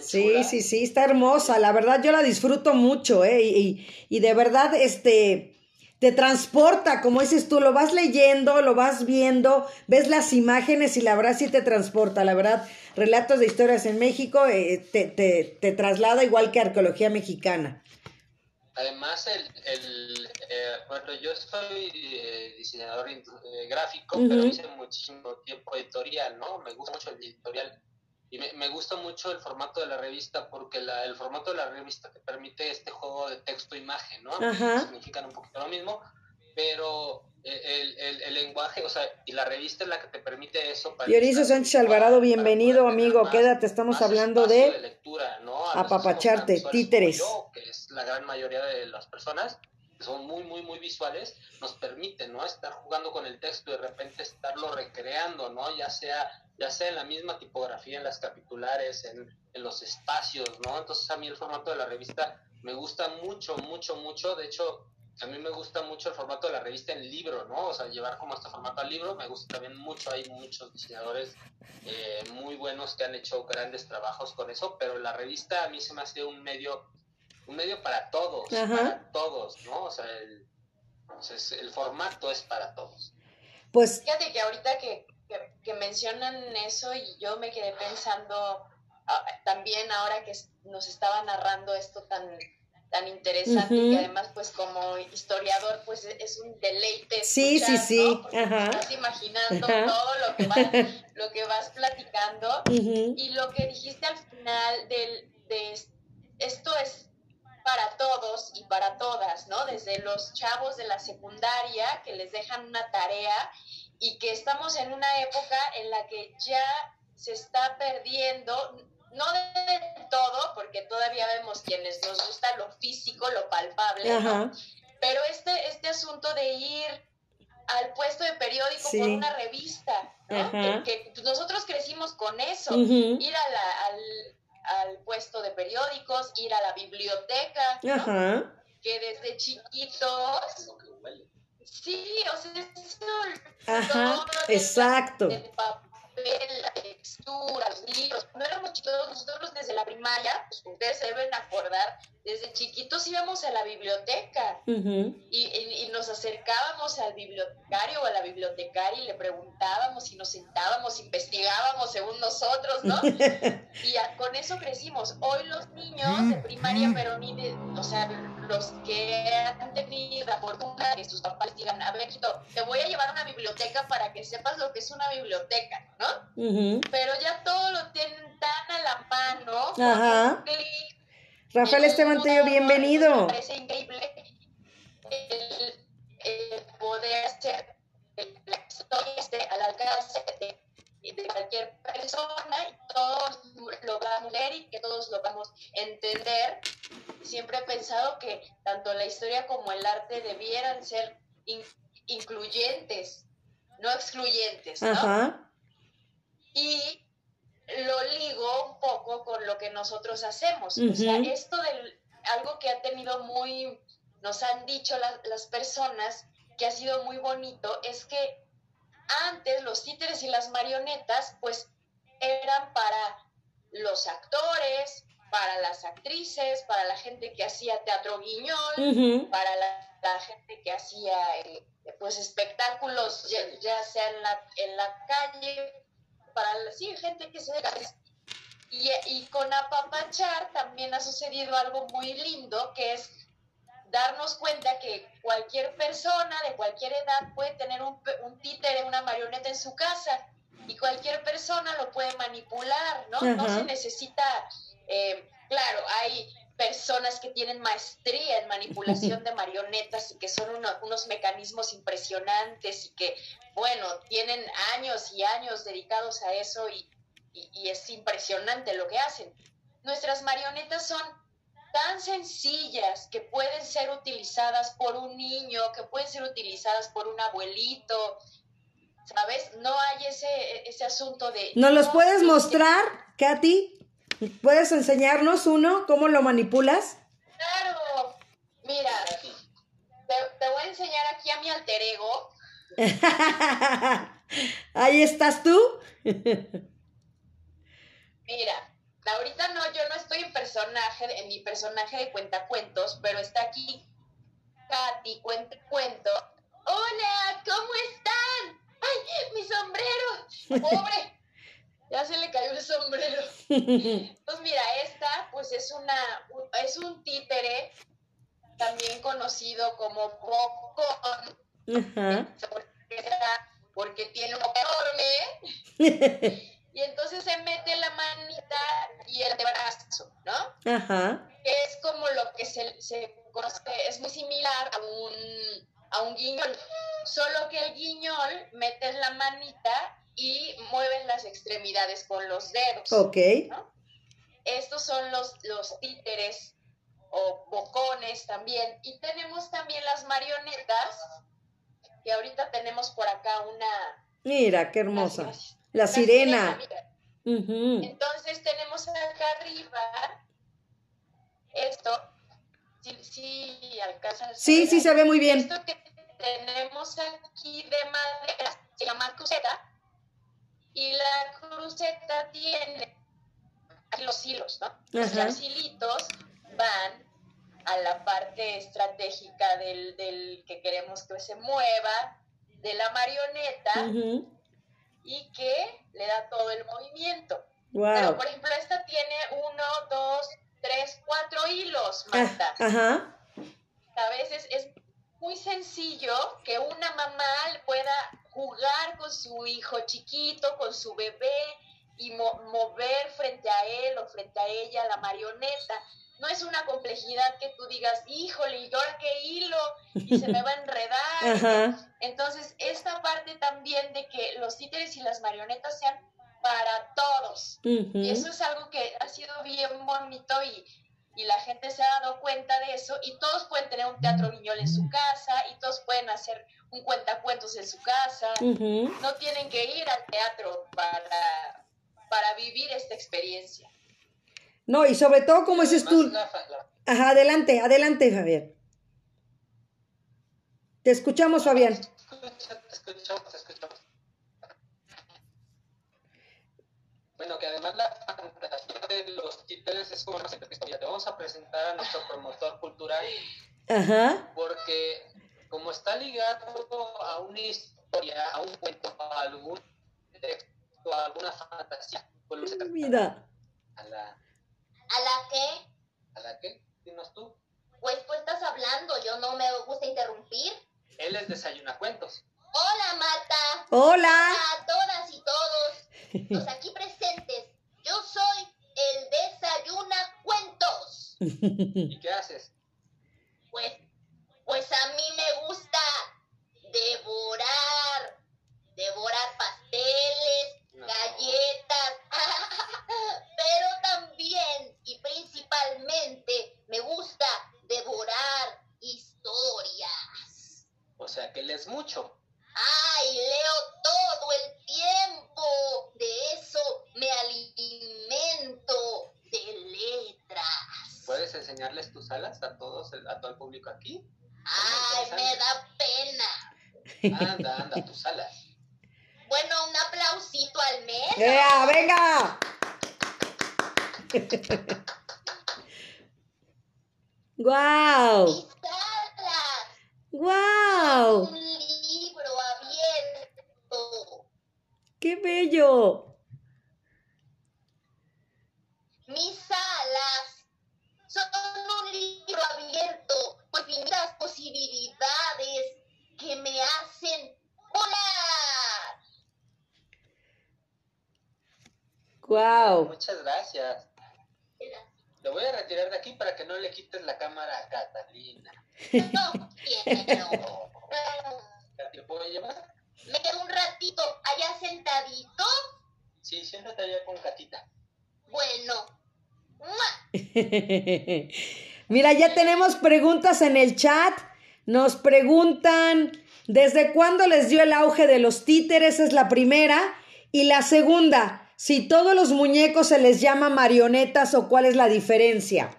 Sí, sí, sí, está hermosa. La verdad, yo la disfruto mucho, ¿eh? Y, y- y de verdad, este, te transporta, como dices tú, lo vas leyendo, lo vas viendo, ves las imágenes y la verdad sí te transporta. La verdad, relatos de historias en México eh, te, te, te traslada igual que arqueología mexicana. Además, el, el, eh, bueno, yo soy eh, diseñador eh, gráfico, pero hice muchísimo tiempo editorial, ¿no? Me gusta mucho el editorial y me, me gusta mucho el formato de la revista porque la, el formato de la revista te permite este juego de texto-imagen, ¿no? Significan un poquito lo mismo, pero eh, el, el, el lenguaje, o sea, y la revista es la que te permite eso. Para Dioniso Sánchez Alvarado, bienvenido, amigo. más- Quédate, estamos hablando de lectura, ¿no? Apapacharte, títeres. yo, que es la gran mayoría de las personas que son muy, muy, muy visuales, nos permite, ¿no? Estar jugando con el texto y de repente estarlo recreando, ¿no? Ya sea, ya sea en la misma tipografía, en las capitulares, en, en los espacios, ¿no? Entonces a mí el formato de la revista me gusta mucho, mucho, mucho. De hecho, a mí me gusta mucho el formato de la revista en libro, ¿no? O sea, llevar como este formato al libro. Me gusta también mucho. Hay muchos diseñadores eh, muy buenos que han hecho grandes trabajos con eso, pero la revista a mí se me hace un medio, un medio para todos, Ajá. para todos, ¿no? O sea, el, entonces, el formato es para todos. Pues, Fíjate que ahorita que, que, que mencionan eso y yo me quedé pensando ah, también ahora que nos estaba narrando esto tan tan interesante y Ujú. que además pues como historiador pues e- es un deleite Sí, sí, escuchar, sí, ¿no? Porque te ajá. estás imaginando Ajá. todo lo que vas lo que vas platicando y lo que dijiste al final del, de es- esto es para todos y para todas, ¿no? Desde los chavos de la secundaria que les dejan una tarea y que estamos en una época en la que ya se está perdiendo, no de todo, porque todavía vemos quienes nos gusta lo físico, lo palpable, ¿no? Pero este, este asunto de ir al puesto de periódico Sí. por una revista, ¿no? Que, que, nosotros crecimos con eso. Ir a la- al, al puesto de periódicos, ir a la biblioteca, ¿no? que desde chiquitos, sí, o sea, eso, ajá, exacto. el papel, la textura, los libros. No éramos chicos, nosotros desde la primaria, pues ustedes se deben acordar, desde chiquitos íbamos a la biblioteca y, y- y nos acercábamos al bibliotecario o a la bibliotecaria y le preguntábamos y nos sentábamos, investigábamos según nosotros, ¿no? y a- con eso crecimos. Hoy los niños de primaria, pero ni de, o sea, los que han tenido la fortuna de que sus papás digan, a ver, te voy a llevar a una biblioteca para que sepas lo que es una biblioteca, ¿no? Pero ya todo lo tienen tan a la mano, Ajá. clic, Rafael Esteban Tello, bienvenido. Me parece increíble el, el poder hacer esté al alcance de, de, cualquier persona y todos lo vamos a leer y que todos lo vamos a entender. Siempre he pensado que tanto la historia como el arte debieran ser incluyentes, no excluyentes, ¿no? Ajá. Y lo ligo un poco con lo que nosotros hacemos. O sea, esto de algo que ha tenido muy, nos han dicho las personas que ha sido muy bonito, es que antes los títeres y las marionetas, pues eran para los actores, para las actrices, para la gente que hacía teatro guiñol, para la, gente que hacía eh, pues espectáculos, ya, sea en la, en la calle, para sí, gente que se y, y con apapachar también ha sucedido algo muy lindo, que es darnos cuenta que cualquier persona de cualquier edad puede tener un, un títere, una marioneta en su casa y cualquier persona lo puede manipular, ¿no? No se necesita, eh, claro, hay personas que tienen maestría en manipulación de marionetas y que son unos mecanismos impresionantes y que, bueno, tienen años y años dedicados a eso y, y es impresionante lo que hacen. Nuestras marionetas son tan sencillas que pueden ser utilizadas por un niño, que pueden ser utilizadas por un abuelito, ¿sabes? No hay ese, ese asunto de... ¿Nos los puedes mostrar, Katy? ¿Puedes enseñarnos uno? ¿Cómo lo manipulas? Claro, mira, te, voy a enseñar aquí a mi alter ego. Ahí estás tú. Mira, ahorita no, yo no estoy en personaje, en mi personaje de cuentacuentos, pero está aquí Katy, cuenta cuento. Hola, ¿cómo están? ¡Ay, mi sombrero! ¡Pobre! Ya se le cayó el sombrero. Pues mira, esta pues es una es un títere también conocido como bocón. Porque tiene un enorme. y entonces se mete la manita y el brazo, ¿no? Ajá. Es como lo que se, se conoce, es muy similar a un, a un guiñol, solo que el guiñol metes la manita y mueves las extremidades con los dedos. Ok. Estos son los, los títeres o bocones también. Y tenemos también las marionetas, que ahorita tenemos por acá una... Mira, qué hermosa. La, sirena. Entonces tenemos acá arriba esto. Sí, sí, alcanza. Sí, sí, se ve muy bien. Esto que tenemos aquí de madera se llama y la cruceta tiene los hilos, ¿no? Los hilitos van a la parte estratégica del, del, que queremos que se mueva, de la marioneta, y que le da todo el movimiento. Pero, por ejemplo, esta tiene uno, dos, tres, cuatro hilos, ah, Marta. Ajá. A veces es muy sencillo que una mamá pueda jugar con su hijo chiquito, con su bebé y mover frente a él o frente a ella la marioneta. No es una complejidad que tú digas, híjole, ¿y ahora qué hilo? Y se me va a enredar. Entonces, esta parte también de que los títeres y las marionetas sean para todos. Y eso es algo que ha sido bien bonito y, y la gente se ha dado cuenta de eso y todos pueden tener un teatro guiñol en su casa y todos pueden hacer un cuentacuentos en su casa. No tienen que ir al teatro para, para vivir esta experiencia. No, y sobre todo, como dices tú. Ajá, adelante, adelante, Javier. Te escuchamos, Fabián. Te escuchamos, te escuchamos. Bueno, que además la fantasía de los títulos es como una historia. Te vamos a presentar a nuestro promotor cultural. Ajá. Porque como está ligado a una historia, a un cuento, a algún texto, a alguna fantasía, pues lo Mira. A la... ¿A la qué? ¿A la qué? Dinos tú. Pues tú estás hablando, yo no me gusta interrumpir. Él es Desayuna Cuentos. Hola, Marta. Hola. Hola a todas y todos los aquí presentes. Yo soy el desayuna cuentos. ¿Y qué haces? Pues, pues a mí me gusta devorar, devorar pasteles, galletas, pero también y principalmente me gusta devorar historias. O sea que lees mucho leo todo el tiempo. De eso me alimento de letras. ¿Puedes enseñarles tus alas a todos, a todo el público aquí? Ay, me da pena. Anda, anda, tus alas. Bueno, un aplausito al mes. ¡Ea, venga! ¡Guau! Mis alas. ¡Guau! Un ¡Qué bello! Mis alas son un libro abierto con infinitas posibilidades que me hacen volar. ¡Guau! Muchas gracias. Lo voy a retirar de aquí para que no le quites la cámara a Catalina. No quiero. ¿Te puedo llevar? Me quedo un ratito allá sentadito. Sí, siéntate allá con Catita. Bueno. Mira, ya tenemos preguntas en el chat. Nos preguntan, ¿desde cuándo les dio el auge de los títeres? Es la primera. Y la segunda, si todos los muñecos se les llama marionetas o cuál es la diferencia.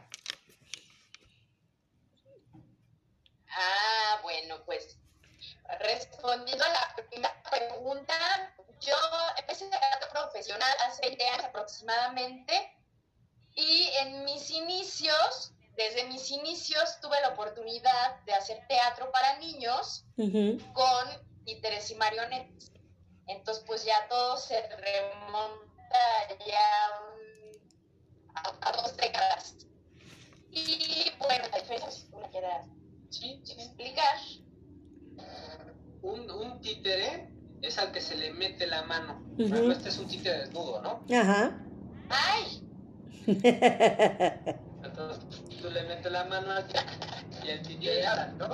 Ah, bueno, pues respondiendo a la primera pregunta, yo empecé a teatro profesional hace 20 años aproximadamente y en mis inicios, desde mis inicios, tuve la oportunidad de hacer teatro para niños con títeres y marionetas. Entonces, pues ya todo se remonta ya a, a dos décadas. Y bueno, la diferencia, si tú la quieras Sí, sí. explicar. Un, un títere es al que se le mete la mano. Ejemplo, este es un títere desnudo, ¿no? Ajá. ¡Ay! Entonces tú le metes la mano aquí y el títere habla, ¿no?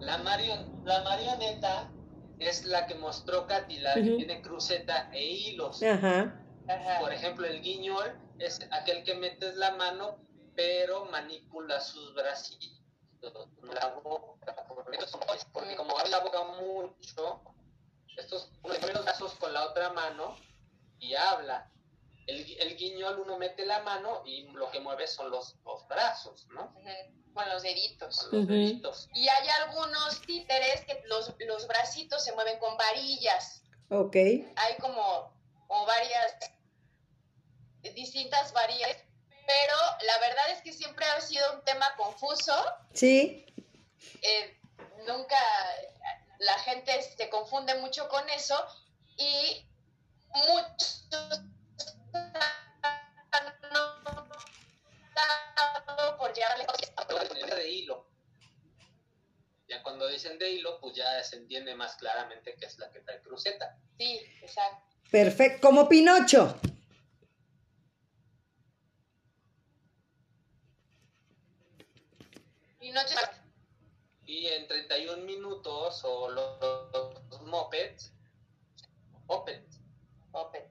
La, marion- la marioneta es la que mostró Katy, la que tiene cruceta e hilos. Ajá. Ajá. Por ejemplo, el guiñol es aquel que metes la mano, pero manipula sus bracitos, la boca, porque, porque como abre la boca mucho, estos pone los brazos con la otra mano y habla. El, el guiñol uno mete la mano y lo que mueve son los, los brazos, ¿no? Con los deditos. Con los Ujú. deditos. Y hay algunos títeres que los, los bracitos se mueven con varillas. Ok. Hay como, como varias, distintas varillas. Pero la verdad es que siempre ha sido un tema confuso. Sí. eh, nunca la gente se confunde mucho con eso y muchos han por llevarle de hilo. Ya cuando dicen de hilo, pues ya se entiende más claramente que es la que trae cruceta. Sí, exacto. Perfecto. Como Pinocho. Y noches Y en 31 minutos, o los, los mopeds, mopeds, Open.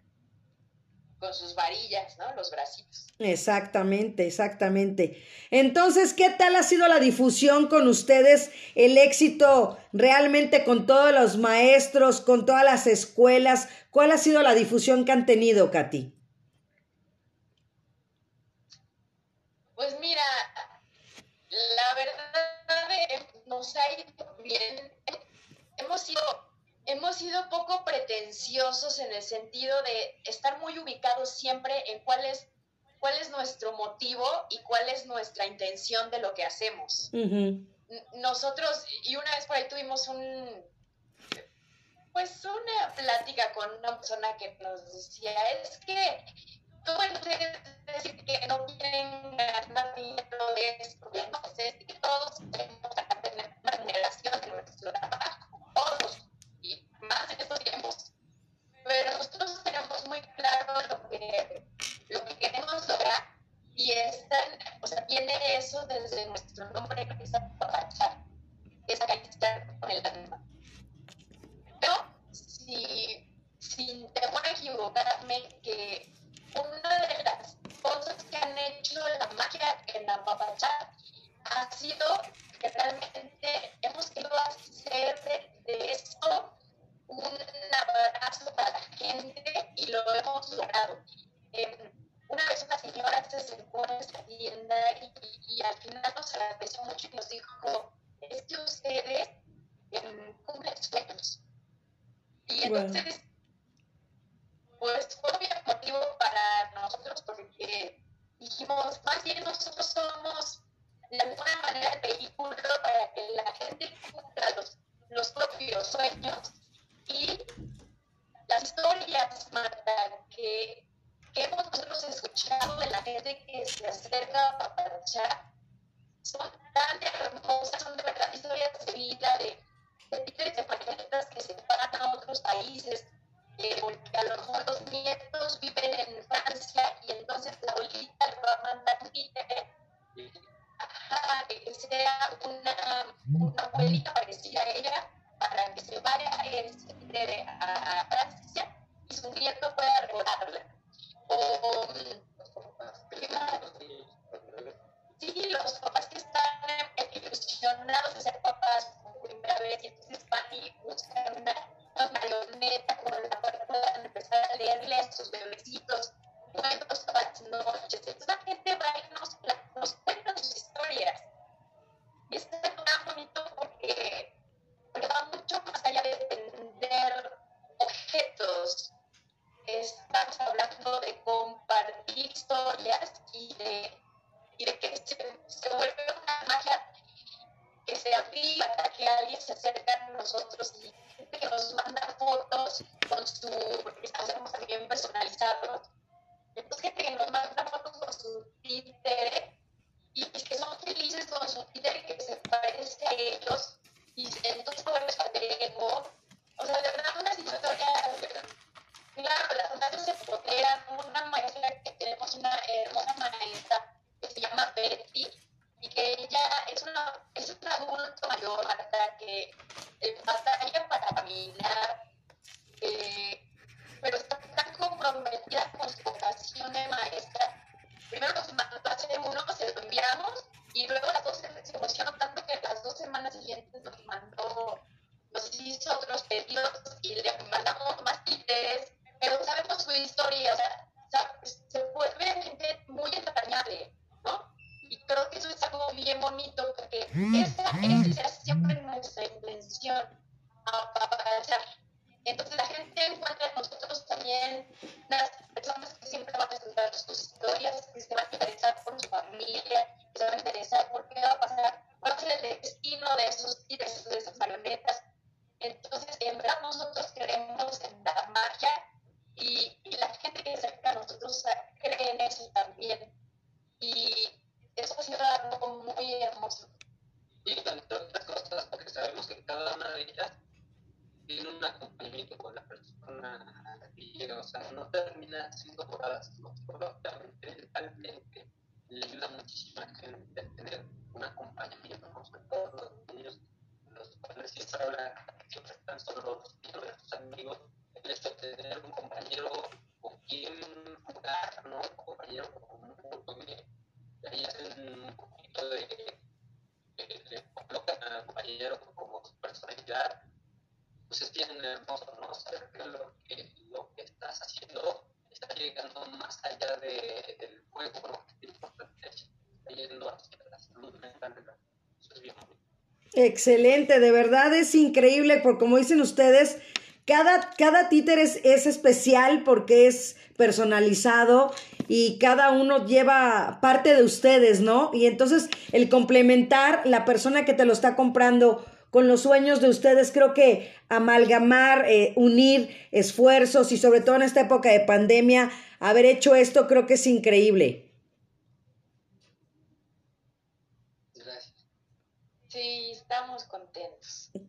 con sus varillas, ¿no? Los bracitos. Exactamente, exactamente. Entonces, ¿qué tal ha sido la difusión con ustedes? El éxito realmente con todos los maestros, con todas las escuelas. ¿Cuál ha sido la difusión que han tenido, Katy? Nos ha ido bien. Hemos sido, hemos sido poco pretenciosos en el sentido de estar muy ubicados siempre en cuál es, cuál es nuestro motivo y cuál es nuestra intención de lo que hacemos. Ujú, N- Nosotros, y una vez por ahí tuvimos un, pues una plática con una persona que nos decía, es que tú puedes decir que no quieren ganar dinero de esto, no sé, que todos tenemos tener una generación de nuestro trabajo, todos, y más en estos tiempos. Pero nosotros tenemos muy claro lo que, lo que queremos lograr y están, o sea, viene eso desde nuestro nombre que es apapachar, que es acariciar con el alma. Pero, si, sin temor a equivocarme, que una de las cosas que han hecho la magia en apapachar ha sido que realmente hemos querido hacer de, de esto un abrazo para la gente y lo hemos logrado. Eh, una vez una señora se acercó a nuestra tienda y, al final nos agradeció mucho y nos dijo, es que ustedes eh, cumplen sueños. Y entonces, pues fue un motivo para nosotros porque dijimos, más bien nosotros somos de alguna manera el vehículo para que la gente cumpla los, los propios sueños y las historias que, que hemos nosotros escuchado de la gente que se acerca a parchar son tan hermosas, son de verdad historias de vida, de, de de pañetas que se van a otros países, eh, porque a lo mejor los nietos viven en Francia y entonces la abuelita Excelente, de verdad es increíble, porque como dicen ustedes, cada, cada títer es, es, especial porque es personalizado y cada uno lleva parte de ustedes, ¿no? Y entonces el complementar la persona que te lo está comprando con los sueños de ustedes, creo que amalgamar, eh, unir esfuerzos y sobre todo en esta época de pandemia, haber hecho esto creo que es increíble.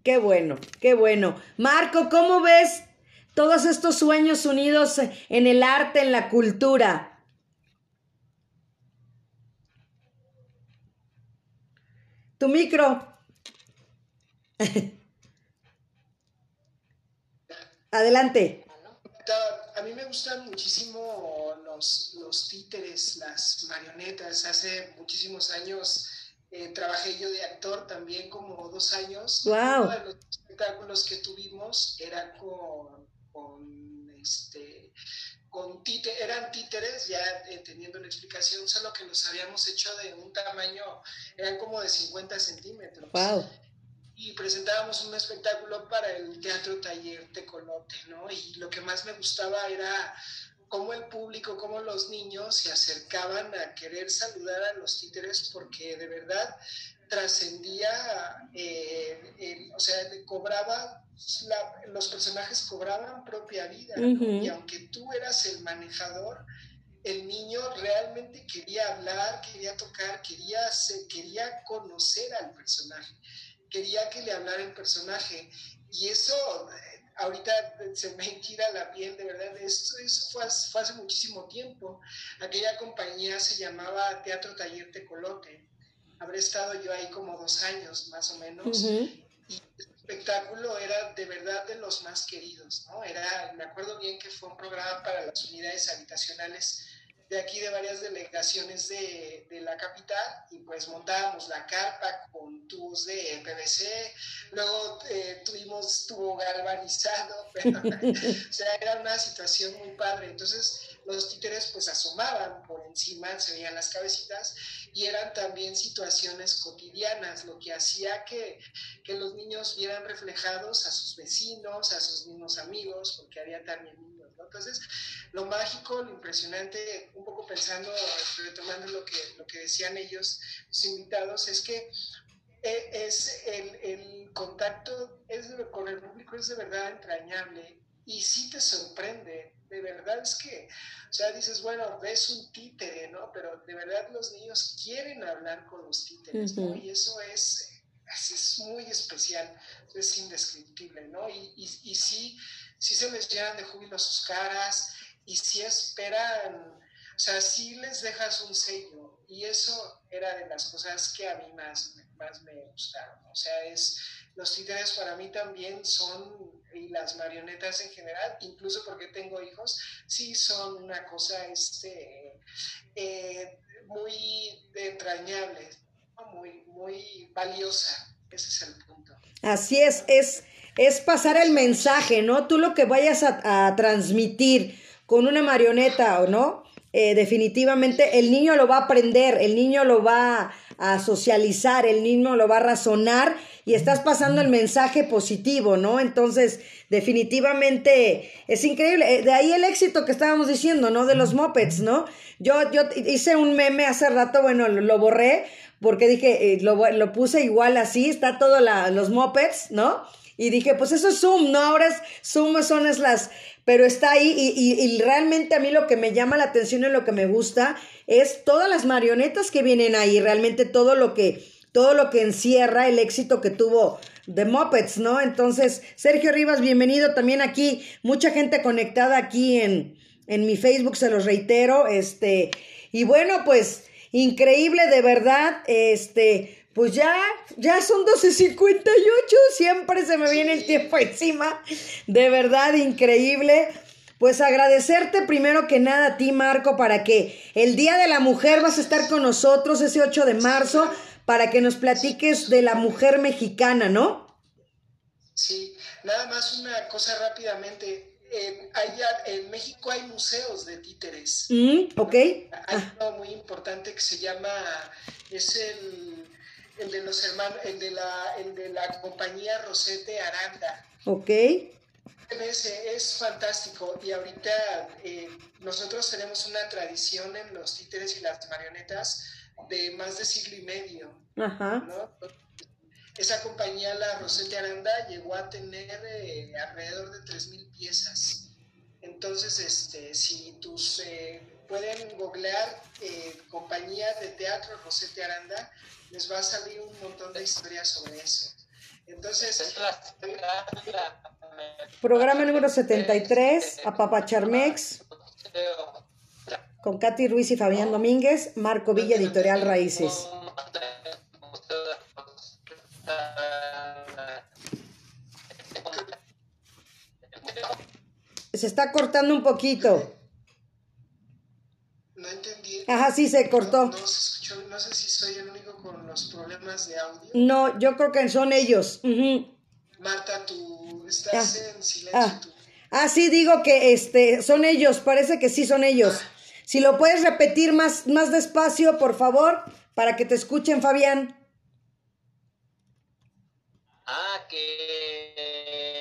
Qué bueno, qué bueno. Marco, ¿cómo ves todos estos sueños unidos en el arte, en la cultura? Tu micro. Adelante. A mí me gustan muchísimo los, títeres, las marionetas. Hace muchísimos años eh, trabajé yo de actor también como dos años. Wow. Uno de los espectáculos que tuvimos era con, con este, con títer, eran títeres, ya eh, teniendo la explicación, solo que los habíamos hecho de un tamaño, eran como de 50 centímetros. Wow. Y presentábamos un espectáculo para el Teatro Taller Tecolote, ¿no? Y lo que más me gustaba era cómo el público, cómo los niños se acercaban a querer saludar a los títeres porque de verdad trascendía, eh, o sea, cobraba, los personajes cobraban propia vida, y aunque tú eras el manejador, el niño realmente quería hablar, quería tocar, quería, quería conocer al personaje, quería que le hablara el personaje, y eso ahorita se me tira la piel, de verdad, eso, fue, hace muchísimo tiempo. Aquella compañía se llamaba Teatro Taller Tecolote habré estado yo ahí como dos años más o menos. Y el espectáculo era de verdad de los más queridos, ¿no? Era, me acuerdo bien que fue un programa para las unidades habitacionales de aquí de varias delegaciones de, de, la capital y pues montábamos la carpa con tubos de PVC, luego eh, tuvimos tubo galvanizado, pero, o sea, era una situación muy padre. Entonces, los títeres pues asomaban por encima, se veían las cabecitas y eran también situaciones cotidianas, lo que hacía que, que los niños vieran reflejados a sus vecinos, a sus mismos amigos, porque había también niños. Entonces, lo mágico, lo impresionante, un poco pensando, retomando lo que, lo que decían ellos, los invitados, es que eh, es el, el contacto es, con el público es de verdad entrañable y sí te sorprende de verdad es que, o sea, dices, bueno, ves un títere, ¿no? Pero de verdad los niños quieren hablar con los títeres, ¿no? Y eso es, es muy especial, es indescriptible, ¿no? Y, y, sí, sí se les llenan de júbilo sus caras y sí esperan, o sea, sí les dejas un sello y eso era de las cosas que a mí más, más me gustaron, o sea, es los títeres para mí también son, y las marionetas en general, incluso porque tengo hijos, sí son una cosa este, eh, muy entrañable, muy, muy valiosa. Ese es el punto. Así es, es, es pasar el mensaje, ¿no? Tú lo que vayas a, transmitir con una marioneta o no, eh, definitivamente el niño lo va a aprender, el niño lo va a socializar, el niño lo va a razonar y estás pasando el mensaje positivo, ¿no? Entonces, definitivamente es increíble. Eh, de ahí el éxito que estábamos diciendo, ¿no? De los mopeds, ¿no? Yo, yo hice un meme hace rato, bueno, lo, borré porque dije, eh, lo, lo, puse igual así, está todo la, los mopeds, ¿no? Y dije, pues eso es Zoom, ¿no? Ahora es Zoom, son las, pero está ahí y, y, realmente a mí lo que me llama la atención y lo que me gusta es todas las marionetas que vienen ahí, realmente todo lo que todo lo que encierra el éxito que tuvo The Muppets, ¿no? Entonces, Sergio Rivas, bienvenido también aquí, mucha gente conectada aquí en, en mi Facebook, se los reitero, este, y bueno, pues, increíble de verdad, este, pues ya, ya son 12.58, siempre se me viene el tiempo encima, de verdad increíble. Pues agradecerte primero que nada a ti, Marco, para que el Día de la Mujer vas a estar con nosotros ese 8 de marzo para que nos platiques de la mujer mexicana, ¿no? Sí, nada más una cosa rápidamente. En, allá, en México hay museos de títeres. Mm, ok. Hay ah. uno muy importante que se llama, es el, el de los hermanos, el de la, el de la compañía Rosete Aranda. Ok. Es, fantástico y ahorita eh, nosotros tenemos una tradición en los títeres y las marionetas de más de siglo y medio. Esa compañía, la Rosete Aranda, llegó a tener eh, alrededor de 3.000 piezas. Entonces, este, si tus, eh, pueden googlear eh, compañía de teatro Rosete Aranda, les va a salir un montón de historias sobre eso. Entonces, programa número 73, Charmex con Katy Ruiz y Fabián Domínguez, Marco Villa, Editorial Raíces. Se está cortando un poquito. No entendí. Ajá, sí, se cortó. No, sé si soy el único con los problemas de audio. No, yo creo que son ellos. Marta, tú estás ah. en silencio. Ah. ah. sí, digo que este, son ellos, parece que sí son ellos. Ah. Si lo puedes repetir más, más despacio, por favor, para que te escuchen, Fabián. Ah, que